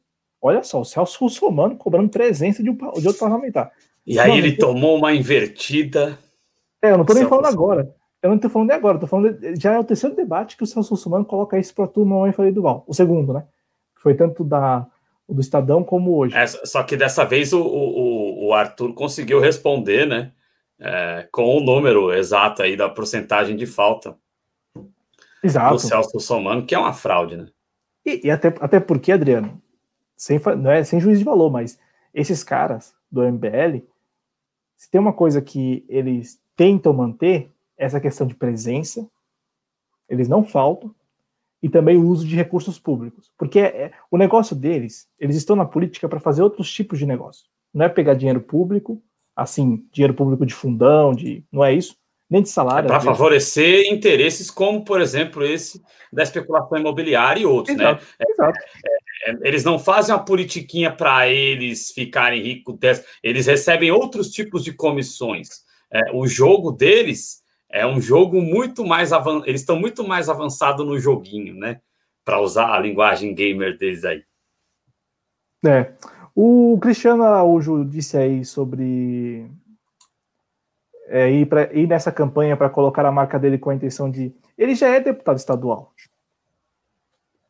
Olha só, o Celso Russomano cobrando presença de, um, de outro parlamentar. E aí ele tomou uma invertida. É, eu não estou nem falando agora. Eu não estou falando nem agora, estou falando. De, já é o terceiro debate que o Celso Russomano coloca isso para a turma e falei do Val. O segundo, né? Foi tanto da, do Estadão como hoje. É, só que dessa vez o, o, o Arthur conseguiu responder, né? É, com o número exato aí da porcentagem de falta. Exato. Do Celso Russomano, que é uma fraude, né? E, e até, até porque, Adriano, sem, não é sem juízo de valor, mas esses caras do MBL, se tem uma coisa que eles tentam manter, essa questão de presença, eles não faltam, e também o uso de recursos públicos. Porque é, o negócio deles, eles estão na política para fazer outros tipos de negócio. Não é pegar dinheiro público, assim, dinheiro público de fundão, de, não é isso, nem de salário. É para favorecer interesses como, por exemplo, esse da especulação imobiliária e outros, exato, né? Exato. É, é, eles não fazem uma politiquinha para eles ficarem ricos, eles recebem outros tipos de comissões. É, o jogo deles é um jogo muito mais avançado, eles estão muito mais avançados no joguinho, né? Para usar a linguagem gamer deles aí. É. O Cristiano Araújo disse aí sobre é, ir, pra, ir nessa campanha para colocar a marca dele com a intenção de. Ele já é deputado estadual.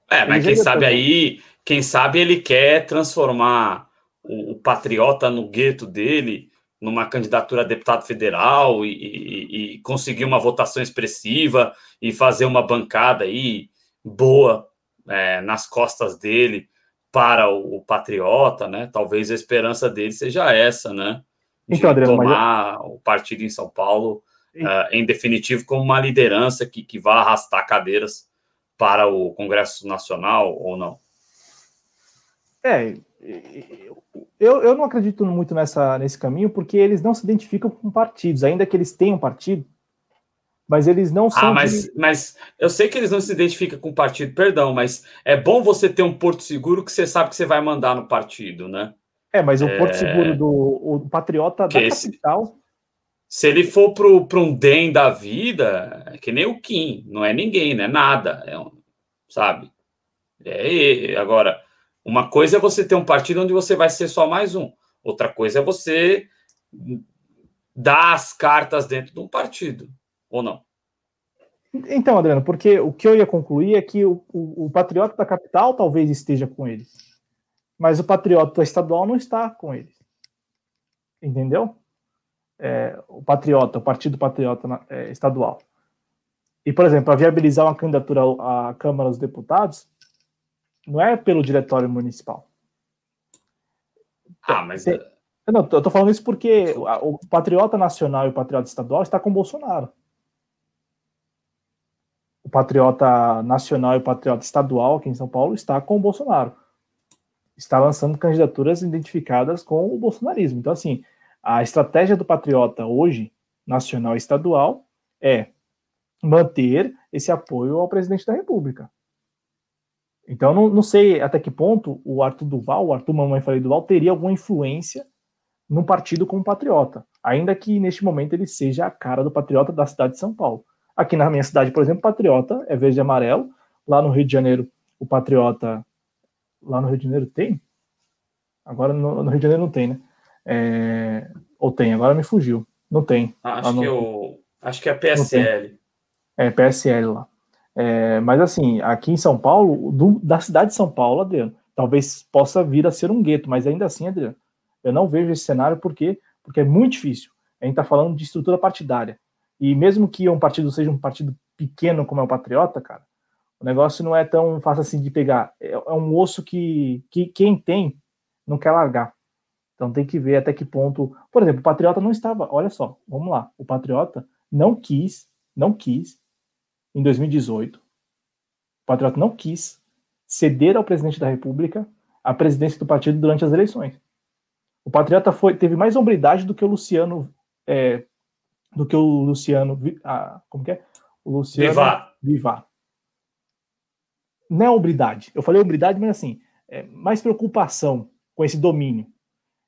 É, mas quem sabe aí quem sabe ele quer transformar o, o patriota no gueto dele numa candidatura a deputado federal e, e, e, conseguir uma votação expressiva e fazer uma bancada aí boa é, nas costas dele para o, o, patriota, né? Talvez a esperança dele seja essa, né? De então, Adriano, tomar mas... o partido em São Paulo, uh, em definitivo, como uma liderança que, que vá arrastar cadeiras para o Congresso Nacional ou não. É, eu, eu não acredito muito nessa, nesse caminho, porque eles não se identificam com partidos, ainda que eles tenham partido, mas eles não são. Ah, mas, de... mas eu sei que eles não se identificam com partido, perdão, mas é bom você ter um porto seguro que você sabe que você vai mandar no partido, né? É, mas o é... porto seguro do o patriota que da esse... capital. Se ele for para um DEM da vida, é que nem o Kim, não é ninguém, não é nada, é um, sabe? É, agora, uma coisa é você ter um partido onde você vai ser só mais um. Outra coisa é você dar as cartas dentro de um partido, ou não? Então, Adriano, porque o que eu ia concluir é que o, o, o patriota da capital talvez esteja com eles, mas o patriota estadual não está com eles. Entendeu? É, o patriota, o partido patriota é, estadual. E, por exemplo, para viabilizar uma candidatura à Câmara dos Deputados, não é pelo diretório municipal. Ah, mas. Tem, não, eu tô falando isso porque o, patriota nacional e o patriota estadual está com o Bolsonaro. Patriota nacional e o patriota estadual aqui em São Paulo está com o Bolsonaro. Está lançando candidaturas identificadas com o bolsonarismo. Então, assim, a estratégia do patriota hoje, nacional e estadual, é manter esse apoio ao presidente da República. Então, não, não sei até que ponto o Arthur Duval, o Arthur Mamãe Falei Duval, teria alguma influência no partido como patriota, ainda que neste momento ele seja a cara do patriota da cidade de São Paulo. Aqui na minha cidade, por exemplo, patriota é verde e amarelo. Lá no Rio de Janeiro, o patriota. Lá no Rio de Janeiro tem? Agora no, no Rio de Janeiro não tem, né? É... Ou tem, agora me fugiu. Não tem. Ah, acho, no... que, eu... acho que é PSL. É, PSL lá. É, mas assim, aqui em São Paulo, do, da cidade de São Paulo, Adriano, talvez possa vir a ser um gueto, mas ainda assim, Adriano, eu não vejo esse cenário porque, porque é muito difícil. A gente está falando de estrutura partidária. E mesmo que um partido seja um partido pequeno como é o Patriota, cara, o negócio não é tão fácil assim de pegar. É, é um osso que, que quem tem não quer largar. Então tem que ver até que ponto. Por exemplo, o Patriota não estava. Olha só, vamos lá. O Patriota não quis, não quis em 2018, o Patriota não quis ceder ao presidente da República a presidência do partido durante as eleições. O Patriota foi, teve mais hombridade do que o Luciano. É, do que o Luciano. Ah, como que é? O Luciano. Vivar. Vivar. Não é hombridade. Eu falei hombridade, mas assim, é mais preocupação com esse domínio.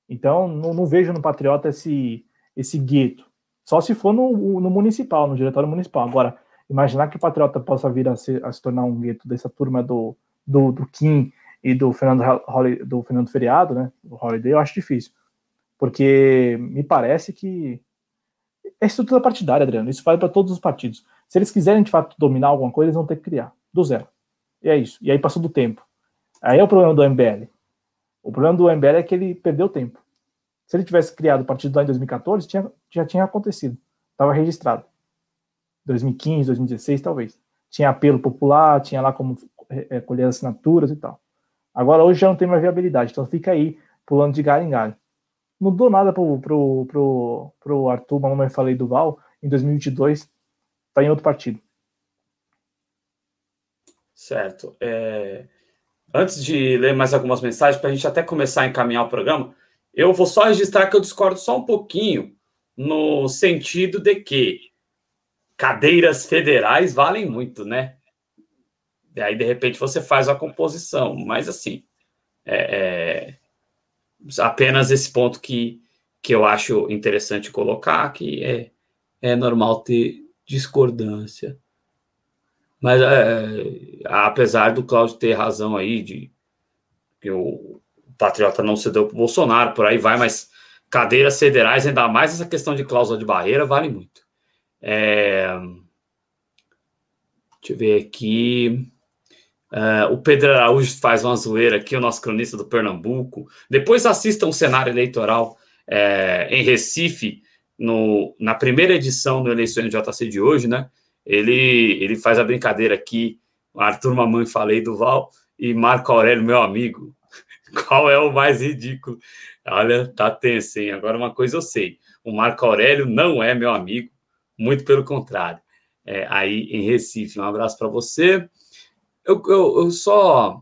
Então, não, não, vejo no Patriota esse, esse gueto. Só se for no, no municipal, no diretório municipal. Agora, imaginar que o Patriota possa vir a se, a se tornar um gueto dessa turma do, do, do Kim e do Fernando, do Fernando Feriado, né? Do Holiday, eu acho difícil. Porque me parece que é estrutura partidária, Adriano. Isso vale para todos os partidos. Se eles quiserem de fato dominar alguma coisa, eles vão ter que criar, do zero. E é isso. E aí passou do tempo. Aí é o problema do MBL. O problema do MBL é que ele perdeu tempo. Se ele tivesse criado o partido lá em 2014, tinha, já tinha acontecido. Estava registrado. 2015, 2016, talvez. Tinha apelo popular, tinha lá como é, colher assinaturas e tal. Agora, hoje já não tem mais viabilidade, então fica aí, pulando de galho em galho. Não dou nada pro, pro, pro, pro Arthur, mamãe falei do Val, em 2022, tá em outro partido. Certo. É... Antes de ler mais algumas mensagens, para a gente até começar a encaminhar o programa, eu vou só registrar que eu discordo só um pouquinho, no sentido de que cadeiras federais valem muito, né? E aí, de repente, você faz a composição, mas assim, é, é apenas esse ponto que, que eu acho interessante colocar, que é, é normal ter discordância. Mas é, apesar do Cláudio ter razão aí de que o Patriota não cedeu para o Bolsonaro, por aí vai, mas cadeiras federais, ainda mais essa questão de cláusula de barreira, vale muito. É, deixa eu ver aqui. Uh, o Pedro Araújo faz uma zoeira aqui, o nosso cronista do Pernambuco. Depois assistam o cenário eleitoral é, em Recife, no, na primeira edição do Eleições JC de hoje, né? ele, ele faz a brincadeira aqui, Arthur Mamãe falei do Val e Marco Aurélio, meu amigo. Qual é o mais ridículo? Olha, tá tenso, hein? Agora uma coisa eu sei: o Marco Aurélio não é meu amigo, muito pelo contrário. É, aí em Recife, um abraço para você. Eu, eu, eu só,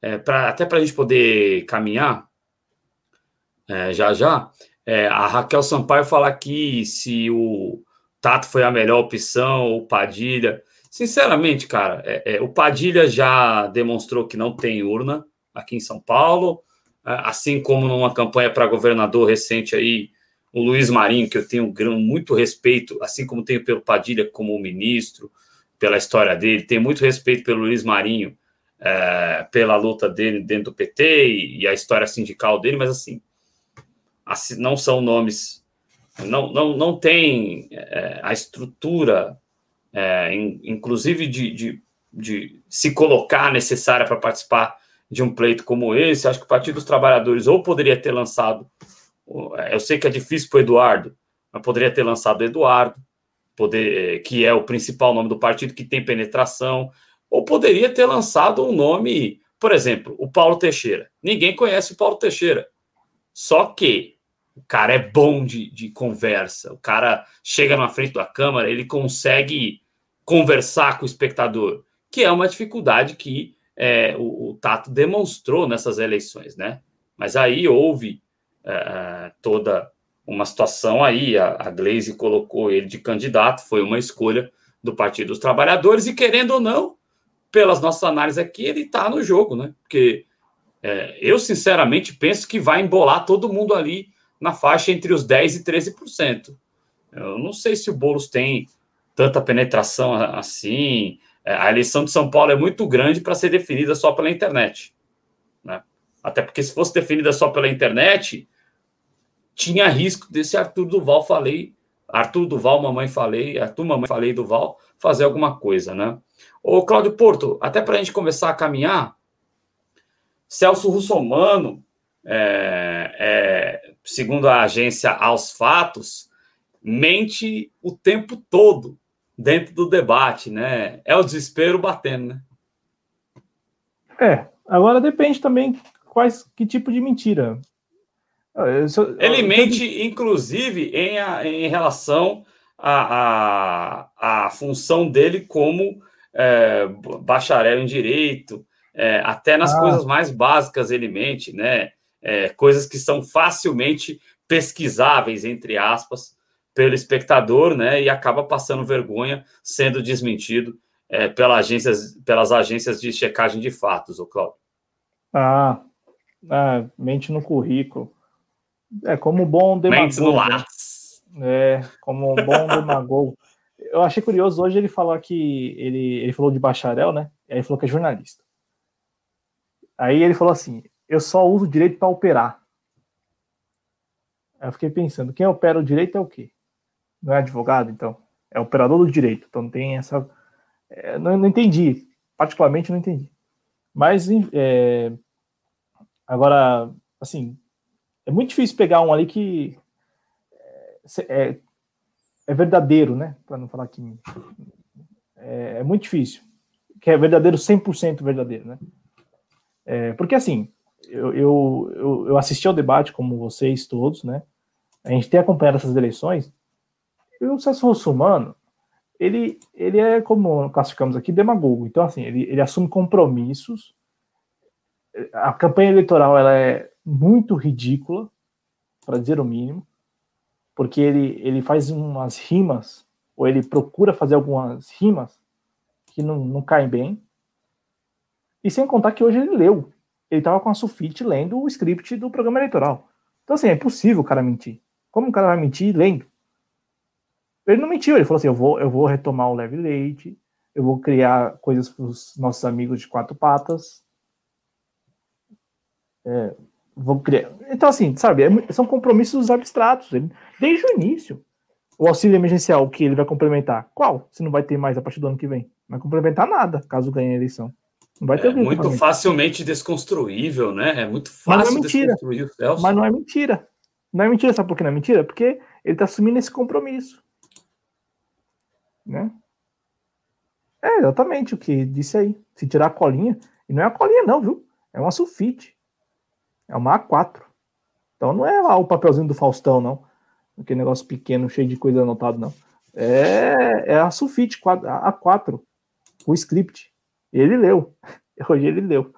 é, pra, até para a gente poder caminhar é, já já, é, a Raquel Sampaio falar aqui se o Tato foi a melhor opção, o Padilha. Sinceramente, cara, é, é, o Padilha já demonstrou que não tem urna aqui em São Paulo, é, assim como numa campanha para governador recente aí, o Luiz Marinho, que eu tenho muito respeito, assim como tenho pelo Padilha como ministro, pela história dele, tenho muito respeito pelo Luiz Marinho, é, pela luta dele dentro do PT e, e, a história sindical dele, mas assim, assim não são nomes não, não, não tem é, a estrutura, é, in, inclusive de, de, de, se colocar necessária para participar de um pleito como esse. Acho que o Partido dos Trabalhadores ou poderia ter lançado, eu sei que é difícil para o Eduardo, mas poderia ter lançado o Eduardo, poder, que é o principal nome do partido, que tem penetração, ou poderia ter lançado um nome, por exemplo, o Paulo Teixeira. Ninguém conhece o Paulo Teixeira. Só que o cara é bom de, de conversa. O cara chega na frente da câmera, ele consegue conversar com o espectador, que é uma dificuldade que é, o, o, Tato demonstrou nessas eleições, né? Mas aí houve é, é toda uma situação aí, a, a Glaze colocou ele de candidato, foi uma escolha do Partido dos Trabalhadores, e querendo ou não, pelas nossas análises aqui, ele está no jogo, né? Porque é, eu, sinceramente, penso que vai embolar todo mundo ali na faixa entre os 10% e 13%. Eu não sei se o Boulos tem tanta penetração assim. É, a eleição de São Paulo é muito grande para ser definida só pela internet. Né? Até porque, se fosse definida só pela internet, tinha risco desse Arthur Duval, falei, Arthur Duval, mamãe falei, Arthur, mamãe falei, Duval, fazer alguma coisa, né? Ô, Cláudio Porto, até para a gente começar a caminhar, Celso Russomano é, é, segundo a agência Aos Fatos, mente o tempo todo dentro do debate, né? É o desespero batendo, né? É, agora depende também quais que tipo de mentira. Sou, Ele mente, inclusive, em, em relação à função dele como é, bacharel em direito, É, até nas ah. coisas mais básicas ele mente, né? É, coisas que são facilmente pesquisáveis, entre aspas, pelo espectador, né? E acaba passando vergonha, sendo desmentido é, pelas, agências, pelas agências de checagem de fatos, o Cláudio. Ah, ah, mente no currículo. É como bom demagogo. É, como bom demagogo. Eu achei curioso, hoje ele falou que ele, ele falou de bacharel, né? E aí ele falou que é jornalista. Aí ele falou assim: eu só uso direito para operar. Aí eu fiquei pensando, quem opera o direito é o quê? Não é advogado, então? É operador do direito. Então tem essa. É, não, não, entendi. Particularmente não entendi. Mas é, agora, assim, muito difícil pegar um ali que é, é, é verdadeiro, né? Para não falar que é, é, muito difícil. Que é verdadeiro, 100% verdadeiro, né? É, porque assim, eu, eu, eu, eu assisti ao debate, como vocês todos, né? A gente tem acompanhado essas eleições. E o Celso Russumano, ele, ele é, como classificamos aqui, demagogo. Então, assim, ele, ele assume compromissos. A campanha eleitoral ela é muito ridícula, para dizer o mínimo, porque ele, ele faz umas rimas, ou ele procura fazer algumas rimas que não, não caem bem. E sem contar que hoje ele leu. Ele estava com a Sufite lendo o script do programa eleitoral. Então, assim, é impossível o cara mentir. Como o cara vai mentir lendo? Ele não mentiu, ele falou assim: eu vou, eu vou retomar o leve leite, eu vou criar coisas para os nossos amigos de quatro patas. É, vou criar. Então, assim, sabe, é, são compromissos abstratos. Ele, desde o início. O auxílio emergencial que ele vai complementar, qual? Se não vai ter mais a partir do ano que vem. Não vai complementar nada, caso ganhe a eleição. Não vai ter é muito facilmente desconstruível, né? É muito fácil Mas não é mentira. desconstruir o Celso. Mas não é mentira. Não é mentira, sabe por que não é mentira? Porque ele está assumindo esse compromisso. Né? É exatamente o que disse aí. Se tirar a colinha, e não é a colinha, não, viu? É uma sulfite. É uma A4. Então não é lá o papelzinho do Faustão, não. Aquele negócio pequeno, cheio de coisa anotada, não. É, é a sulfite a A4, o script. Ele leu. Hoje ele leu.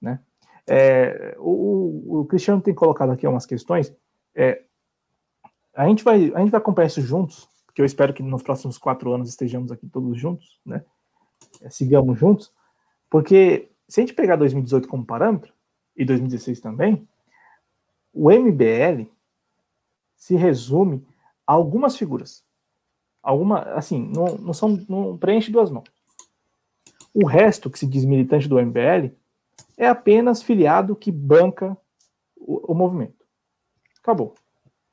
Né? É, o, o, Cristiano tem colocado aqui algumas questões. É, a, gente vai, a gente vai acompanhar isso juntos, porque eu espero que nos próximos quatro anos estejamos aqui todos juntos, né? É, sigamos juntos, porque se a gente pegar 2018 como parâmetro, e 2016 também, o MBL se resume a algumas figuras. Alguma, assim, não, não, são, não preenche duas mãos. O resto que se diz militante do MBL é apenas filiado que banca o, o movimento. Acabou.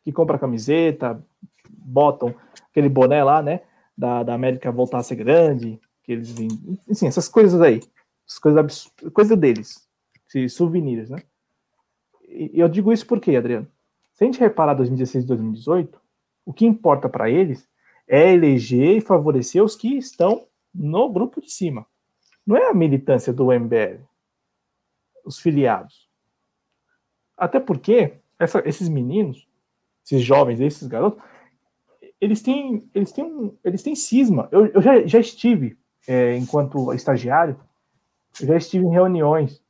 Que compra camiseta, botam aquele boné lá, né? Da, da América voltar a ser grande, que eles vêm. Assim, essas coisas aí. Coisas coisa deles. Esses souvenirs, né? E eu digo isso porque, Adriano, se a gente reparar 2016 e 2018, o que importa para eles é eleger e favorecer os que estão no grupo de cima. Não é a militância do MBL, os filiados. Até porque essa, esses meninos, esses jovens, esses garotos, eles têm, eles têm, um, eles têm cisma. Eu, eu já, já estive, é, enquanto estagiário, já estive em reuniões.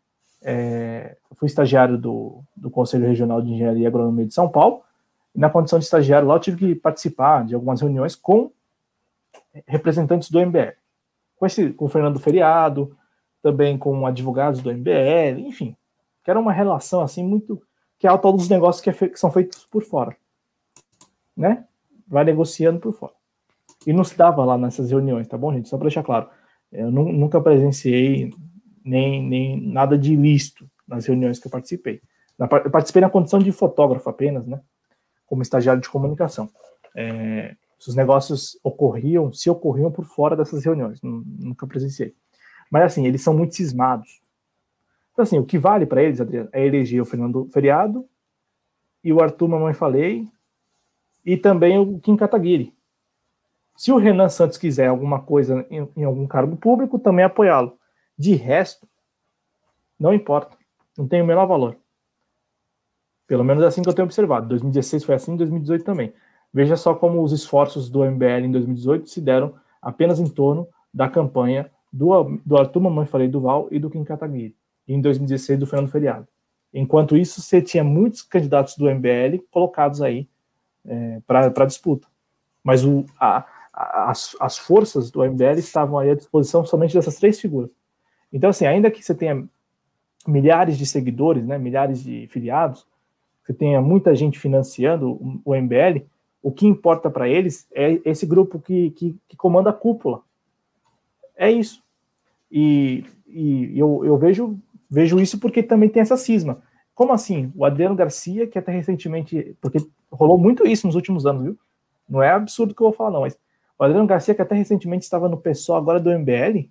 É, fui estagiário do, do Conselho Regional de Engenharia e Agronomia de São Paulo. E na condição de estagiário lá, eu tive que participar de algumas reuniões com representantes do MBL. Com, esse, com o Fernando Feriado, também com advogados do MBL, enfim. Que era uma relação assim muito que é todos os negócios que, é que, são feitos por fora, né? Vai negociando por fora. E não se dava lá nessas reuniões, tá bom, gente? Só para deixar claro. Eu nunca presenciei nem, nem nada de ilícito nas reuniões que eu participei. Eu participei na condição de fotógrafo apenas, né? Como estagiário de comunicação. É, os negócios ocorriam, se ocorriam por fora dessas reuniões, nunca presenciei. Mas assim, eles são muito cismados. Então, assim, o que vale para eles, Adriano, é eleger o Fernando Feriado e o Arthur Mamãe Falei e também o Kim Kataguiri. Se o Renan Santos quiser alguma coisa em, em algum cargo público, também apoiá-lo. De resto, não importa. Não tem o menor valor. Pelo menos é assim que eu tenho observado. 2016 foi assim, 2018 também. Veja só como os esforços do MBL em 2018 se deram apenas em torno da campanha do, do Arthur Mamãe Falei Duval e do Kim Kataguiri. E em 2016 do Fernando Feriado. Enquanto isso, você tinha muitos candidatos do MBL colocados aí é, para disputa. Mas o, a, a, as, as forças do MBL estavam aí à disposição somente dessas três figuras. Então, assim, ainda que você tenha milhares de seguidores, né, milhares de filiados, você tenha muita gente financiando o, MBL, o que importa para eles é esse grupo que, que, que, comanda a cúpula. É isso. E, e eu, eu vejo, vejo isso porque também tem essa cisma. Como assim? O Adriano Garcia, que até recentemente, porque rolou muito isso nos últimos anos, viu? Não é absurdo que eu vou falar, não, mas o Adriano Garcia, que até recentemente estava no PSOL, agora do MBL,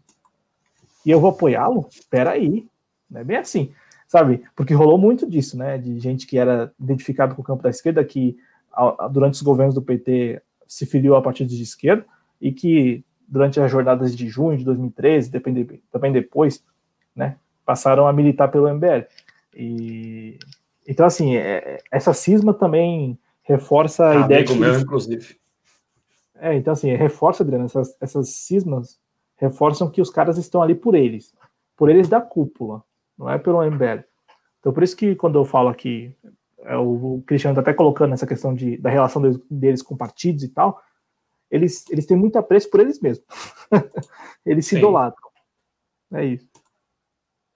e eu vou apoiá-lo? Peraí, não é bem assim, sabe? Porque rolou muito disso, né? De gente que era identificado com o campo da esquerda, que durante os governos do PT se filiou a partidos de esquerda, e que durante as jornadas de junho de 2013, também, também depois, né, passaram a militar pelo MBL. E, então, assim, é, essa cisma também reforça a ah, ideia amigo meu, inclusive. É, então assim, reforça, Adriano, essas, essas cismas reforçam que os caras estão ali por eles, por eles da cúpula, não é pelo MBL. Então por isso que quando eu falo aqui, é, o Cristiano está até colocando essa questão de, da relação deles, deles, com partidos e tal, eles, eles têm muito apreço por eles mesmos. eles se Sim. idolatram. É isso.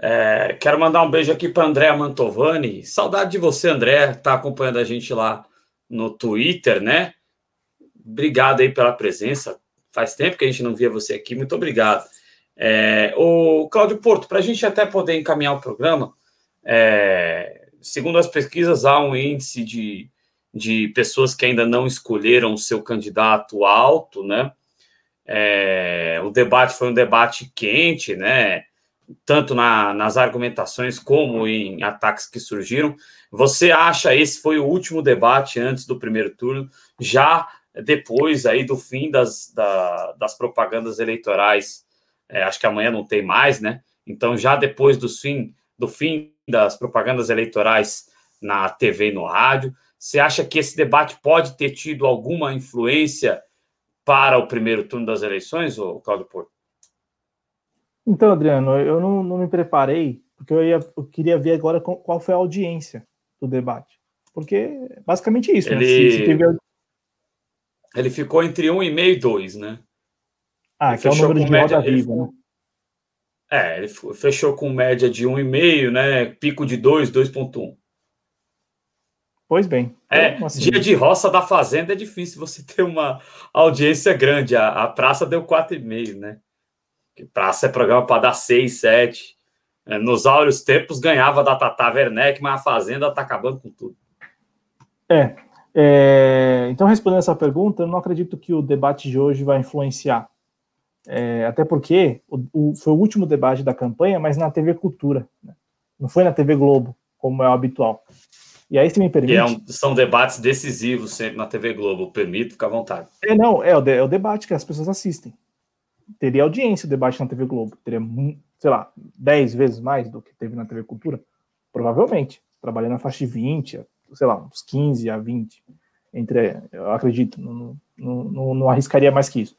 É, quero mandar um beijo aqui para André Mantovani. Saudade de você, André, tá acompanhando a gente lá no Twitter, né? Obrigado aí pela presença. Faz tempo que a gente não via você aqui. Muito obrigado. É, o Cláudio Porto, para a gente até poder encaminhar o programa, é, segundo as pesquisas, há um índice de, de pessoas que ainda não escolheram o seu candidato alto, né? É, o debate foi um debate quente, né? Tanto na, nas argumentações como em ataques que surgiram. Você acha esse foi o último debate antes do primeiro turno, já depois aí do fim das, da, das propagandas eleitorais? É, acho que amanhã não tem mais, né? Então, já depois do fim, do fim das propagandas eleitorais na TV e no rádio, você acha que esse debate pode ter tido alguma influência para o primeiro turno das eleições, ou Claudio Porto? Então, Adriano, eu não, não me preparei, porque eu, ia, eu queria ver agora qual foi a audiência do debate. Porque basicamente isso. Ele, né? se, se teve... ele ficou entre 1,5 e 2, né? Ah, ele que é o número de média, roda viva, né? É, ele fechou com média de 1,5, né? Pico de 2, 2,1. Pois bem. É, assim? dia de roça da fazenda é difícil você ter uma audiência grande. A, a praça deu 4,5, né? Que praça é programa para dar 6, 7. É, nos áureos tempos ganhava da Tata Werneck, mas a Fazenda está acabando com tudo. É, é, então, respondendo essa pergunta, eu não acredito que o debate de hoje vai influenciar. É, até porque o, o, foi o último debate da campanha, mas na TV Cultura. Né? Não foi na TV Globo, como é o habitual. E aí, se me permite. É um, são debates decisivos sempre na TV Globo, permito, fica à vontade. É, não, é o, de, é o debate que as pessoas assistem. Teria audiência o debate na TV Globo. Teria sei lá, 10 vezes mais do que teve na TV Cultura? Provavelmente. Trabalhando na faixa de 20, sei lá, uns 15 a 20. Entre, eu acredito, não, não, não, não arriscaria mais que isso.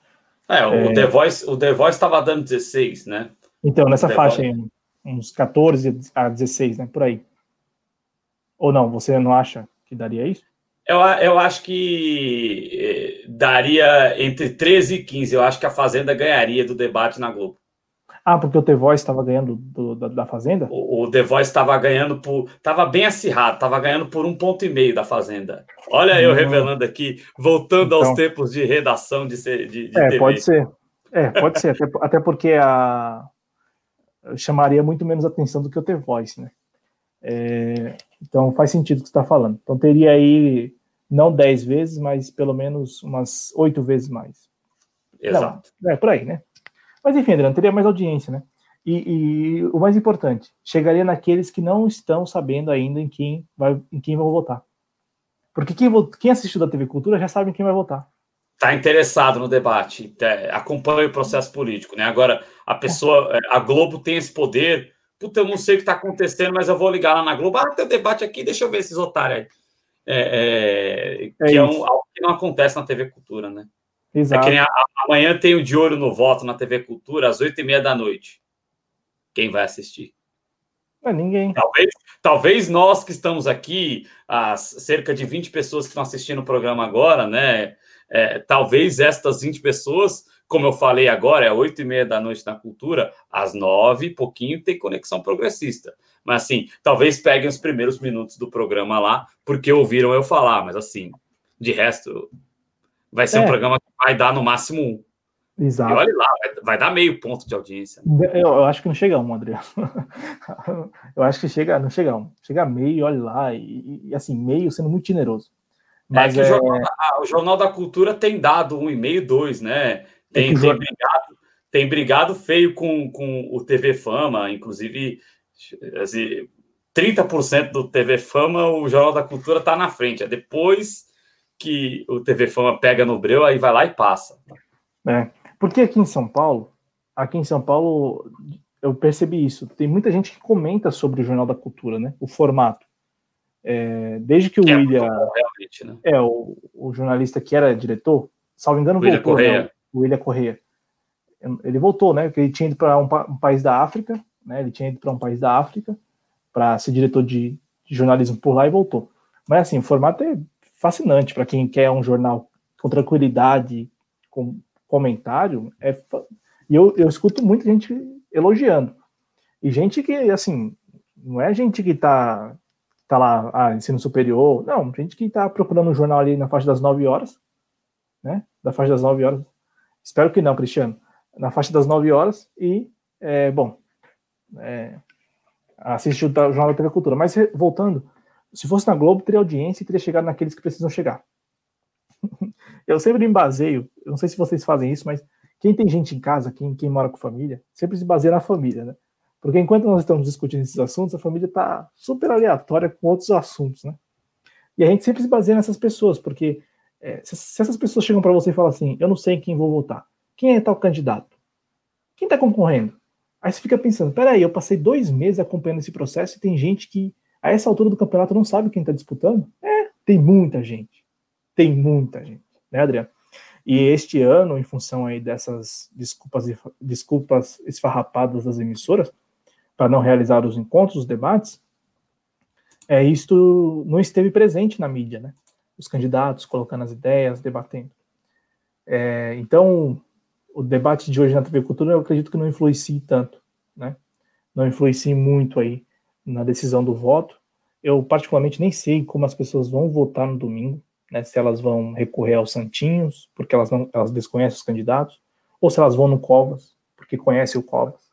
É, o é, The Voice o The Voice estava dando 16, né? Então, nessa faixa aí, uns 14 a 16, né? Por aí. Ou não, você não acha que daria isso? Eu, eu acho que eh, daria entre 13 e 15. Eu acho que a Fazenda ganharia do debate na Globo. Ah, porque o The Voice estava ganhando do, da, da, Fazenda? O, o The Voice estava ganhando por. Estava bem acirrado, estava ganhando por um ponto e meio da Fazenda. Olha eu revelando aqui, voltando então, aos tempos de redação de, de, de É, TV. pode ser. É, pode ser, até, até porque a. chamaria muito menos atenção do que o The Voice, né? É, então faz sentido o que você está falando. Então teria aí não 10 vezes, mas pelo menos umas 8 vezes mais. Exato. Não, é por aí, né? Mas enfim, Adriano, teria mais audiência, né? E, e, o mais importante, chegaria naqueles que não estão sabendo ainda em quem vai, em quem vão votar. Porque quem, quem assistiu da TV Cultura já sabe em quem vai votar. Está interessado no debate, é, acompanha o processo político, né? Agora, a pessoa, é, a Globo tem esse poder. Puta, eu não sei o que está acontecendo, mas eu vou ligar lá na Globo. Ah, tem um debate aqui, deixa eu ver esses otários aí. É, é, é que é, um, algo que não acontece na TV Cultura, né? Exato. É que a, amanhã tem o De Olho no Voto na TV Cultura, às oito e meia da noite. Quem vai assistir? É ninguém. Talvez, talvez nós que estamos aqui, as cerca de 20 pessoas que estão assistindo o programa agora, né? É, talvez estas 20 pessoas, como eu falei agora, é oito e meia da noite na cultura, às nove, pouquinho, tem conexão progressista. Mas assim, talvez peguem os primeiros minutos do programa lá, porque ouviram eu falar, mas assim, de resto, vai ser é. um programa que vai dar no máximo um. Exato. E olha lá, vai, vai, dar meio ponto de audiência. Eu, eu, acho que não chega a um, Adriano. eu acho que chega, não chega a um. Chega a meio, olha lá, e, e assim, meio sendo muito generoso. É Mas é, é... O, jornal, o, Jornal, da Cultura tem dado um e meio, dois, né? Tem, é tem, brigado, tem brigado feio com, com o TV Fama, inclusive assim, 30% do TV Fama, o Jornal da Cultura está na frente. É depois que o TV Fama pega no breu, aí vai lá e passa. É. Porque aqui em São Paulo, aqui em São Paulo, eu percebi isso. Tem muita gente que comenta sobre o Jornal da Cultura, né? O formato. É, desde que o é, William. Né? É, o, o, jornalista que era diretor, salvo engano, William voltou. Né? Correia. Né? O William Correia. Ele voltou, né? Porque ele tinha ido para um, um, país da África, né? Ele tinha ido para um país da África para ser diretor de, de jornalismo por lá e voltou. Mas assim, o formato é fascinante para quem quer um jornal com tranquilidade, com comentário é e eu, eu escuto muita gente elogiando. E gente que assim não é gente que tá tá lá ah, ensino superior não gente que tá procurando um jornal ali na faixa das 9 horas né da faixa das 9 horas. Espero que não Cristiano. Na faixa das 9 horas e é, bom é, o jornal da Cultura. Mas voltando se fosse na Globo teria audiência e teria chegado naqueles que precisam chegar eu sempre me baseio, eu não sei se vocês fazem isso, mas quem tem gente em casa, quem, quem mora com família, sempre se baseia na família, né? Porque enquanto nós estamos discutindo esses assuntos, a família está super aleatória com outros assuntos, né? E a gente sempre se baseia nessas pessoas, porque é, se, se, essas pessoas chegam para você e falam assim, eu não sei em quem vou votar, quem é tal candidato? Quem está concorrendo? Aí você fica pensando, peraí, eu passei dois meses acompanhando esse processo e tem gente que, a essa altura do campeonato, não sabe quem está disputando? É, tem muita gente. Tem muita gente né, Adriano? E este ano, em função aí dessas desculpas, desculpas esfarrapadas das emissoras, para não realizar os encontros, os debates, é, isto não esteve presente na mídia, né? Os candidatos colocando as ideias, debatendo. É, então, o debate de hoje na TV Cultura, eu acredito que não influencie tanto, né? Não influencie muito aí na decisão do voto. Eu, particularmente, nem sei como as pessoas vão votar no domingo né, se elas vão recorrer aos santinhos, porque elas, não, elas desconhecem os candidatos, ou se elas vão no Covas, porque conhece o Covas.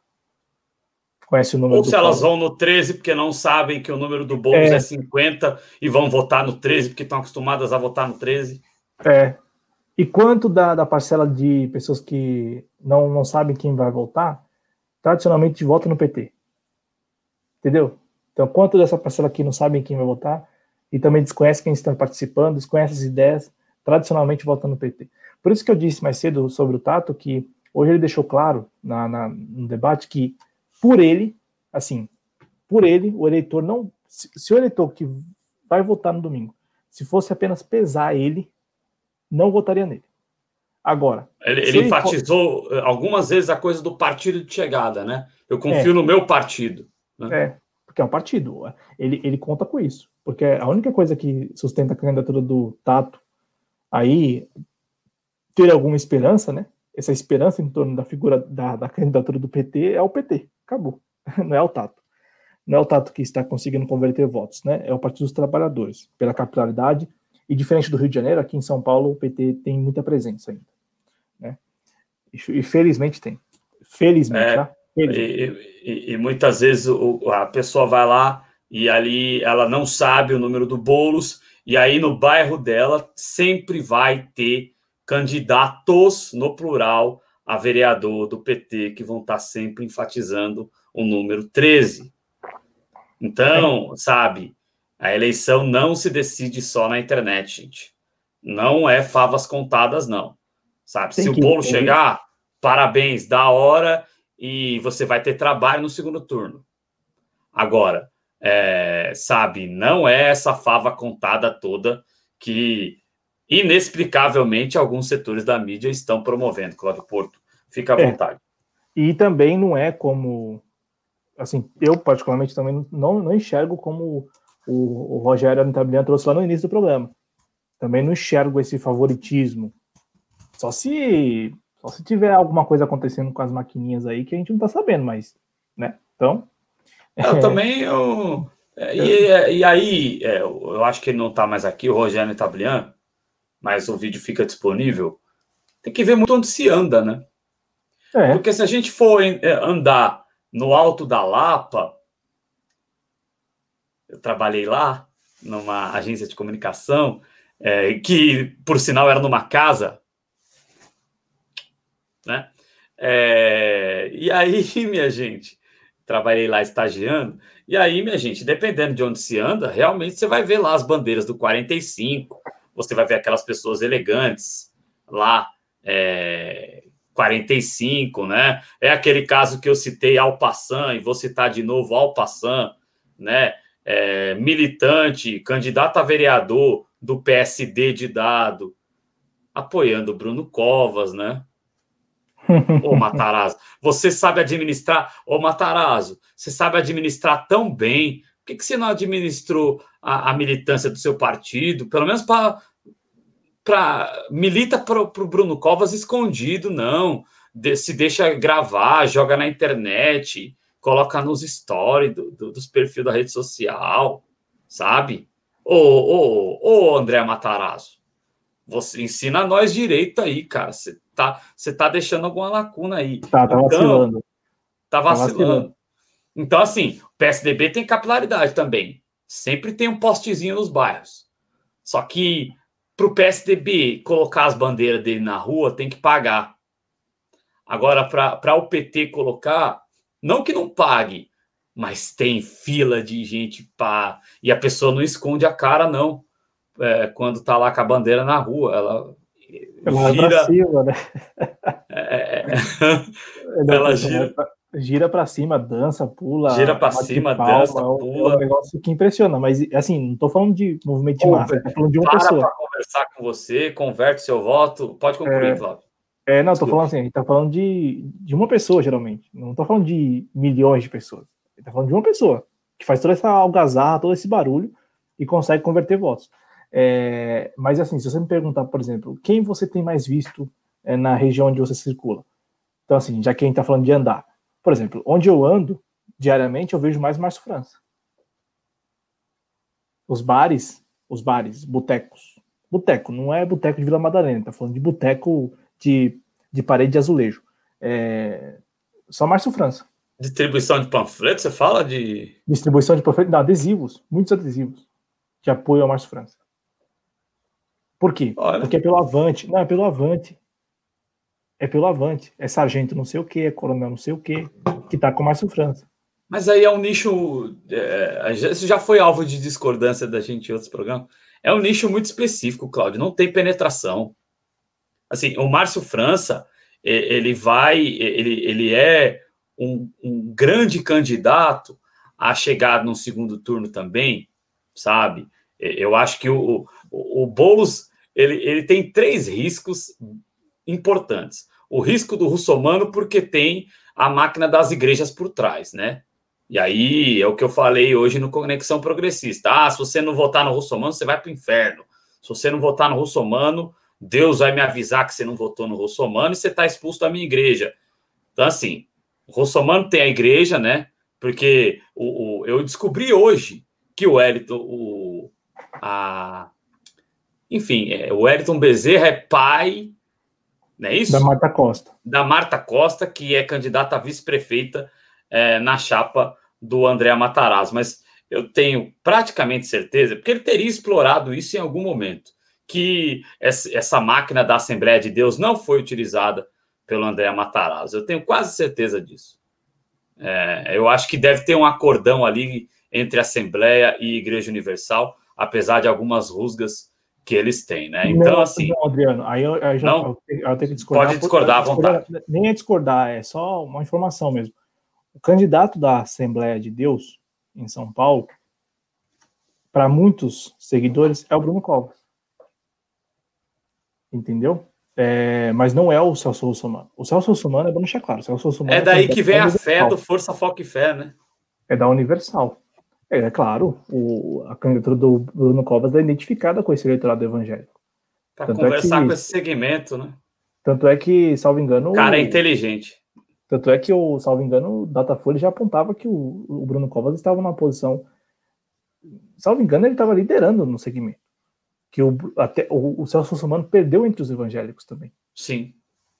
Conhece o número Ou se Covas. elas vão no 13 porque não sabem que o número do Boulos é. é 50 e vão votar no 13 porque estão acostumadas a votar no 13. É. E quanto da, da parcela de pessoas que não, não sabem quem vai votar, tradicionalmente vota no PT? Entendeu? Então, quanto dessa parcela que não sabem quem vai votar, e também desconhece quem está participando, desconhece as ideias, tradicionalmente votando no PT. Por isso que eu disse mais cedo sobre o Tato que hoje ele deixou claro na, na, no debate que, por ele, assim, por ele, o eleitor não. Se, se, o eleitor que vai votar no domingo, se fosse apenas pesar ele, não votaria nele. Agora. Ele, ele enfatizou for... Eh, algumas vezes a coisa do partido de chegada, né? Eu confio é, no meu partido. Né? É, porque é um partido. Ele, ele conta com isso. Porque a única coisa que sustenta a candidatura do Tato aí ter alguma esperança, né? Essa esperança em torno da figura da, da candidatura do PT é o PT. Acabou. Não é o Tato. Não é o Tato que está conseguindo converter votos, né? É o Partido dos Trabalhadores, pela capitalidade. E diferente do Rio de Janeiro, aqui em São Paulo, o PT tem muita presença ainda. Né? E, felizmente tem. Felizmente, é, tá? E, e, e, muitas vezes o, a pessoa vai lá e ali ela não sabe o número do bolos, e aí no bairro dela sempre vai ter candidatos, no plural, a vereador do PT, que vão estar sempre enfatizando o número 13. Então, sabe, a eleição não se decide só na internet, gente. Não é favas contadas, não. Sabe, Tem se o bolo chegar, parabéns, da hora, e você vai ter trabalho no segundo turno. Agora, é, sabe, não é essa fava contada toda que inexplicavelmente alguns setores da mídia estão promovendo, Cláudio Porto. Fica à é. vontade. E também não é como, assim, eu particularmente também não, não enxergo como o, o Rogério Antablian trouxe lá no início do programa. Também não enxergo esse favoritismo. Só se só se tiver alguma coisa acontecendo com as maquininhas aí que a gente não tá sabendo, mas, né? Então. Eu é... também eu, é, e, e, aí, é, eu acho que ele não tá mais aqui, o Rogério Tablian, mas o vídeo fica disponível. Tem que ver muito onde se anda, né? É. Porque se a gente for é, andar no alto da Lapa, eu trabalhei lá, numa agência de comunicação, é, que, por sinal, era numa casa, né? É, e aí, minha gente, trabalhei lá estagiando, e aí, minha gente, dependendo de onde se anda, realmente você vai ver lá as bandeiras do 45, você vai ver aquelas pessoas elegantes lá, é, 45, né? É aquele caso que eu citei Alpaçan, e vou citar de novo Alpaçan, né? É, militante, candidato a vereador do PSD de dado, apoiando Bruno Covas, né? Ô Matarazzo, você sabe administrar, ô Matarazzo, você sabe administrar tão bem, por que, que você não administrou a, a militância do seu partido, pelo menos para milita para o Bruno Covas escondido, não. De, se deixa gravar, joga na internet, coloca nos stories do, do, dos perfis da rede social, sabe? Ô, ô, ô, André Matarazzo, você ensina nós direito aí, cara. Você tá, você tá deixando alguma lacuna aí. Tá, tá então, vacilando. Tá vacilando. Tá vacilando. Então, assim, o PSDB tem capilaridade também. Sempre tem um postezinho nos bairros. Só que para o PSDB colocar as bandeiras dele na rua, tem que pagar. Agora, para o PT colocar, não que não pague, mas tem fila de gente para. E a pessoa não esconde a cara, não. É, quando tá lá com a bandeira na rua, ela. Ela gira, cima, né? É, é, é. ela gira gira para cima, dança, pula. Gira para cima, palma, dança, pula. É um negócio que impressiona, mas assim, não estou falando de movimento de massa, tô falando de uma para pessoa. Para conversar com você, converte seu voto. Pode concluir, Flávio. É, não, estou falando assim, a gente está falando de, de uma pessoa, geralmente. Não estou falando de milhões de pessoas. A gente está falando de uma pessoa que faz toda essa algazarra, todo esse barulho e consegue converter votos. É, mas assim, se você me perguntar, por exemplo, quem você tem mais visto é, na região onde você circula? Então, assim, já que a gente está falando de andar, por exemplo, onde eu ando diariamente, eu vejo mais Márcio França. Os bares, os bares, botecos. Boteco, não é boteco de Vila Madalena, tá falando de boteco de, de parede de azulejo. É, só Márcio França. Distribuição de panfletos, você fala de. Distribuição de panfletos, não, adesivos, muitos adesivos de apoio ao Márcio França. Por quê? Olha. Porque é pelo Avante. Não, é pelo Avante é pelo avante, é sargento não sei o que, é coronel não sei o que, que tá com o Márcio França. Mas aí é um nicho. É, isso já foi alvo de discordância da gente em outros programas. É um nicho muito específico, Cláudio, não tem penetração. Assim, o Márcio França, ele vai, ele, ele é um, um grande candidato a chegar no segundo turno também, sabe? Eu acho que o, o, o Boulos ele, ele tem três riscos importantes. O risco do russomano, porque tem a máquina das igrejas por trás, né? E aí é o que eu falei hoje no Conexão Progressista. Ah, se você não votar no russomano, você vai para o inferno. Se você não votar no russomano, Deus vai me avisar que você não votou no russomano e você está expulso da minha igreja. Então, assim, o russomano tem a igreja, né? Porque o, o eu descobri hoje que o Wellington, o, a, enfim, é, o Wellington Bezerra é pai não é isso? Da Marta Costa. Da Marta Costa, que é candidata a vice-prefeita é, na chapa do André Matarazzo. Mas eu tenho praticamente certeza, porque ele teria explorado isso em algum momento, que essa máquina da Assembleia de Deus não foi utilizada pelo André Matarazzo. Eu tenho quase certeza disso. É, eu acho que deve ter um acordão ali entre Assembleia e Igreja Universal, apesar de algumas rusgas que eles têm, né? Então, não, assim. Não, Adriano, aí eu, eu já não, eu, tenho que discordar. Pode discordar à vontade. Nem é discordar, é só uma informação mesmo. O candidato da Assembleia de Deus em São Paulo, para muitos seguidores, é o Bruno Covas. Entendeu? É, mas não é o Celso Russomano. O Celso Russomano é bom deixar claro. O Celso Russomano é daí que vem a fé do Força, Foco e Fé, né? É da Universal. É, é claro, o, a candidatura do Bruno Covas é identificada com esse eleitorado evangélico. Para conversar é que, com esse segmento, né? Tanto é que, salvo engano. O cara é inteligente. Tanto é que, o, salvo engano, o Datafolha já apontava que o, o Bruno Covas estava numa posição. Salvo engano, ele estava liderando no segmento. Que o, até, o, o Celso Russomano perdeu entre os evangélicos também. Sim.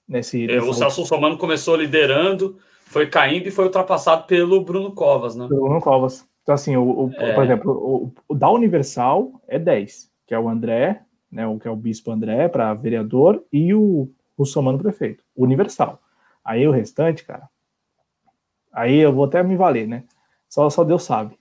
Nesse, é, o Celso Russomano começou liderando, foi caindo e foi ultrapassado pelo Bruno Covas, né? Bruno Covas. Então, assim, o, o é. por exemplo, o, o, da Universal é 10, que é o André, né, o que é o Bispo André para vereador, e o Russomano prefeito. Universal. Aí o restante, cara. Aí eu vou até me valer, né? Só, só Deus sabe.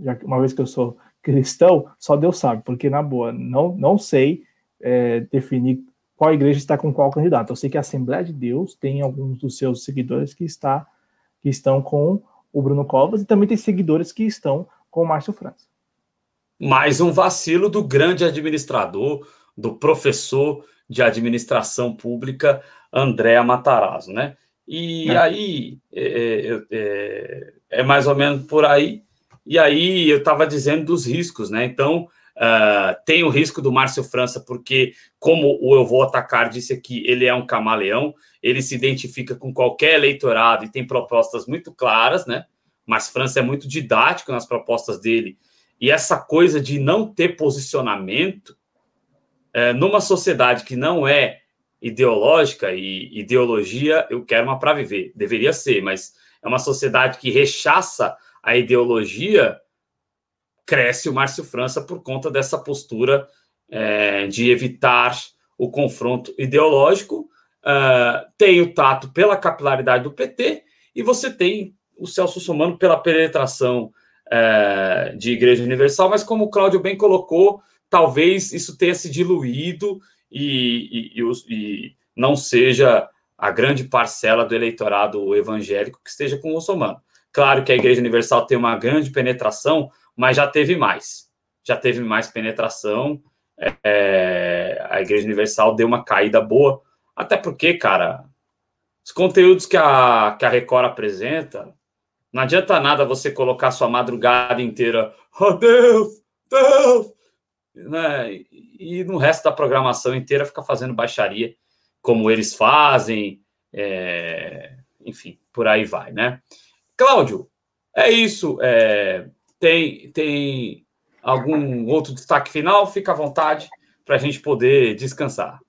Já que uma vez que eu sou cristão, só Deus sabe, porque na boa, não, não sei é, definir qual igreja está com qual candidato. Eu sei que a Assembleia de Deus tem alguns dos seus seguidores que, está, que estão com o Bruno Covas e também tem seguidores que estão com o Márcio França. Mais um vacilo do grande administrador, do professor de administração pública, André Matarazzo, né? E é. aí é, é, é, é, mais ou menos por aí. E aí eu estava dizendo dos riscos, né? Então uh, tem o risco do Márcio França, porque, como o Eu Vou Atacar disse aqui, ele é um camaleão, ele se identifica com qualquer eleitorado e tem propostas muito claras, né? Mas França é muito didático nas propostas dele. E essa coisa de não ter posicionamento é, numa sociedade que não é ideológica e ideologia, eu quero uma para viver, deveria ser, mas é uma sociedade que rechaça a ideologia, cresce o Márcio França por conta dessa postura é, de evitar o confronto ideológico. Uh, tem o tato pela capilaridade do PT e você tem o Celso Somano pela penetração é, de Igreja Universal, mas como o Cláudio bem colocou, talvez isso tenha se diluído e, e, e, não seja a grande parcela do eleitorado evangélico que esteja com o muçulmano. Claro que a Igreja Universal tem uma grande penetração, mas já teve mais. Já teve mais penetração. É, a Igreja Universal deu uma caída boa, até porque, cara, os conteúdos que a, que a Record apresenta, não adianta nada você colocar sua madrugada inteira, oh Deus, Deus, né? E no resto da programação inteira fica fazendo baixaria, como eles fazem, é... enfim, por aí vai, né? Cláudio, é isso. É... Tem, tem algum outro destaque final? Fica à vontade para a gente poder descansar.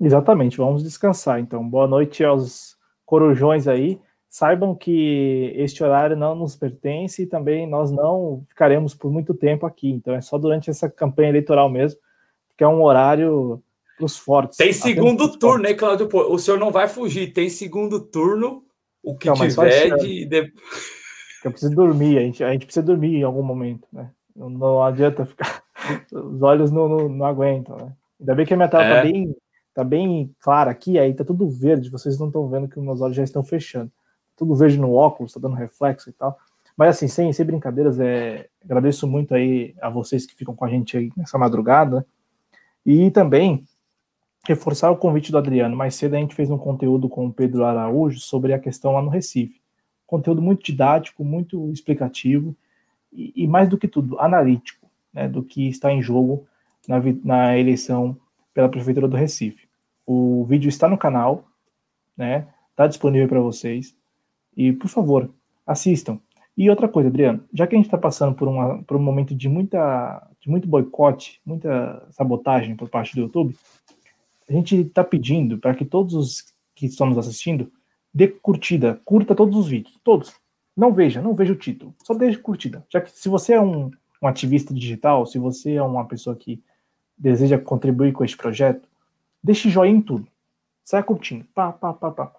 Exatamente, vamos descansar. Então, boa noite aos corujões aí saibam que este horário não nos pertence e também nós não ficaremos por muito tempo aqui. Então é só durante essa campanha eleitoral mesmo, que é um horário para os fortes. Tem segundo turno, né, Cláudio? Pô, o senhor não vai fugir, tem segundo turno, o que não, tiver de... Eu preciso dormir, a gente, a gente precisa dormir em algum momento, né? Não, não adianta ficar. Os olhos não, não, não aguentam, né? Ainda bem que a minha tela tá é. tá bem, tá bem clara aqui, aí tá tudo verde, vocês não estão vendo que meus olhos já estão fechando tudo verde no óculos, tá dando reflexo e tal. Mas assim, sem, sem brincadeiras, é, agradeço muito aí a vocês que ficam com a gente aí nessa madrugada. E também reforçar o convite do Adriano. Mais cedo a gente fez um conteúdo com o Pedro Araújo sobre a questão lá no Recife. Conteúdo muito didático, muito explicativo e, e mais do que tudo, analítico, né, do que está em jogo na, na eleição pela Prefeitura do Recife. O vídeo está no canal, né? Está disponível para vocês. E, por favor, assistam. E outra coisa, Adriano, já que a gente está passando por, uma, por um momento de, muita, de muito boicote, muita sabotagem por parte do YouTube, a gente está pedindo para que todos os que estão nos assistindo dê curtida, curta todos os vídeos, todos. Não veja, não veja o título, só deixe curtida. Já que se você é um, um ativista digital, se você é uma pessoa que deseja contribuir com este projeto, deixe joinha em tudo. Saia curtindo, pá, pá, pá, pá.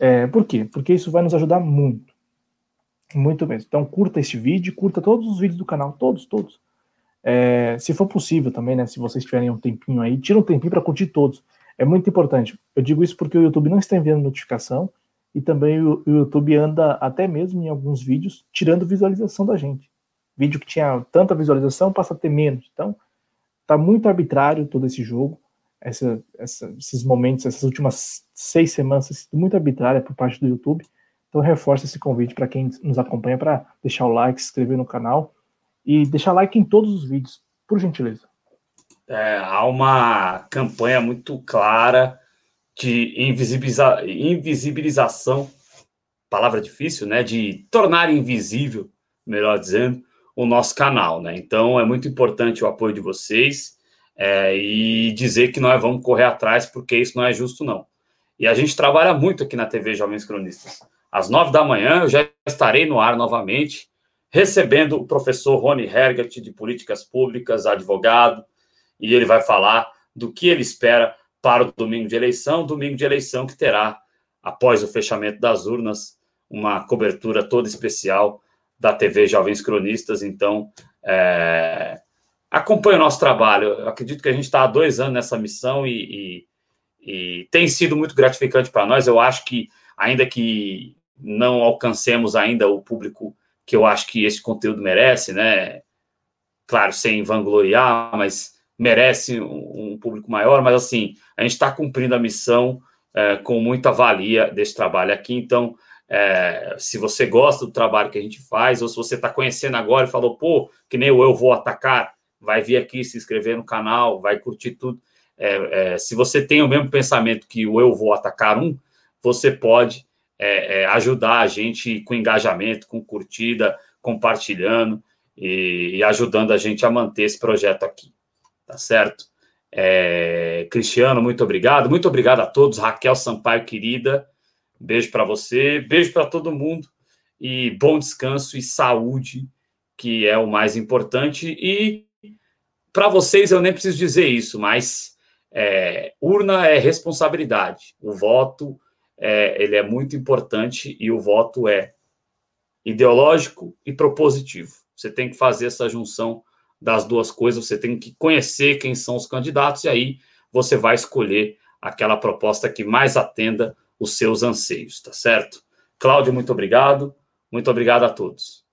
É, por quê? Porque isso vai nos ajudar muito. Muito mesmo. Então, curta este vídeo, curta todos os vídeos do canal, todos, todos. É, se for possível também, né? Se vocês tiverem um tempinho aí, tira um tempinho para curtir todos. É muito importante. Eu digo isso porque o YouTube não está enviando notificação e também o, o YouTube anda até mesmo em alguns vídeos tirando visualização da gente. Vídeo que tinha tanta visualização passa a ter menos. Então, tá muito arbitrário todo esse jogo. essa, essa, esses momentos, essas últimas seis semanas, muito arbitrária por parte do YouTube. Então, reforço esse convite para quem nos acompanha para deixar o like, se inscrever no canal e deixar like em todos os vídeos, por gentileza. É, há uma campanha muito clara de invisibiliza invisibilização, palavra difícil, né? De tornar invisível, melhor dizendo, o nosso canal, né? Então é muito importante o apoio de vocês é, e dizer que nós vamos correr atrás, porque isso não é justo, não. E a gente trabalha muito aqui na TV Jovens Cronistas. Às nove da manhã eu já estarei no ar novamente, recebendo o professor Rony Herget, de Políticas Públicas, advogado, e ele vai falar do que ele espera para o domingo de eleição, domingo de eleição que terá, após o fechamento das urnas, uma cobertura toda especial da TV Jovens Cronistas. Então, é, acompanhe o nosso trabalho. Eu acredito que a gente está há dois anos nessa missão e, e, e tem sido muito gratificante para nós. Eu acho que, ainda que não alcancemos ainda o público que eu acho que esse conteúdo merece, né? Claro, sem vangloriar, mas merece um, público maior. Mas, assim, a gente está cumprindo a missão é, com muita valia desse trabalho aqui. Então, é, se você gosta do trabalho que a gente faz, ou se você está conhecendo agora e falou, pô, que nem eu vou atacar, vai vir aqui se inscrever no canal, vai curtir tudo. É, é, se você tem o mesmo pensamento que o eu vou atacar um, você pode é, é, ajudar a gente com engajamento, com curtida, compartilhando e, e, ajudando a gente a manter esse projeto aqui. Tá certo? É, Cristiano, muito obrigado. Muito obrigado a todos. Raquel Sampaio, querida. Beijo para você, beijo para todo mundo e bom descanso e saúde, que é o mais importante. E para vocês eu nem preciso dizer isso, mas é, urna é responsabilidade. O voto é, ele é muito importante e o voto é ideológico e propositivo. Você tem que fazer essa junção das duas coisas. Você tem que conhecer quem são os candidatos e aí você vai escolher aquela proposta que mais atenda os seus anseios, tá certo? Cláudio, muito obrigado. Muito obrigado a todos.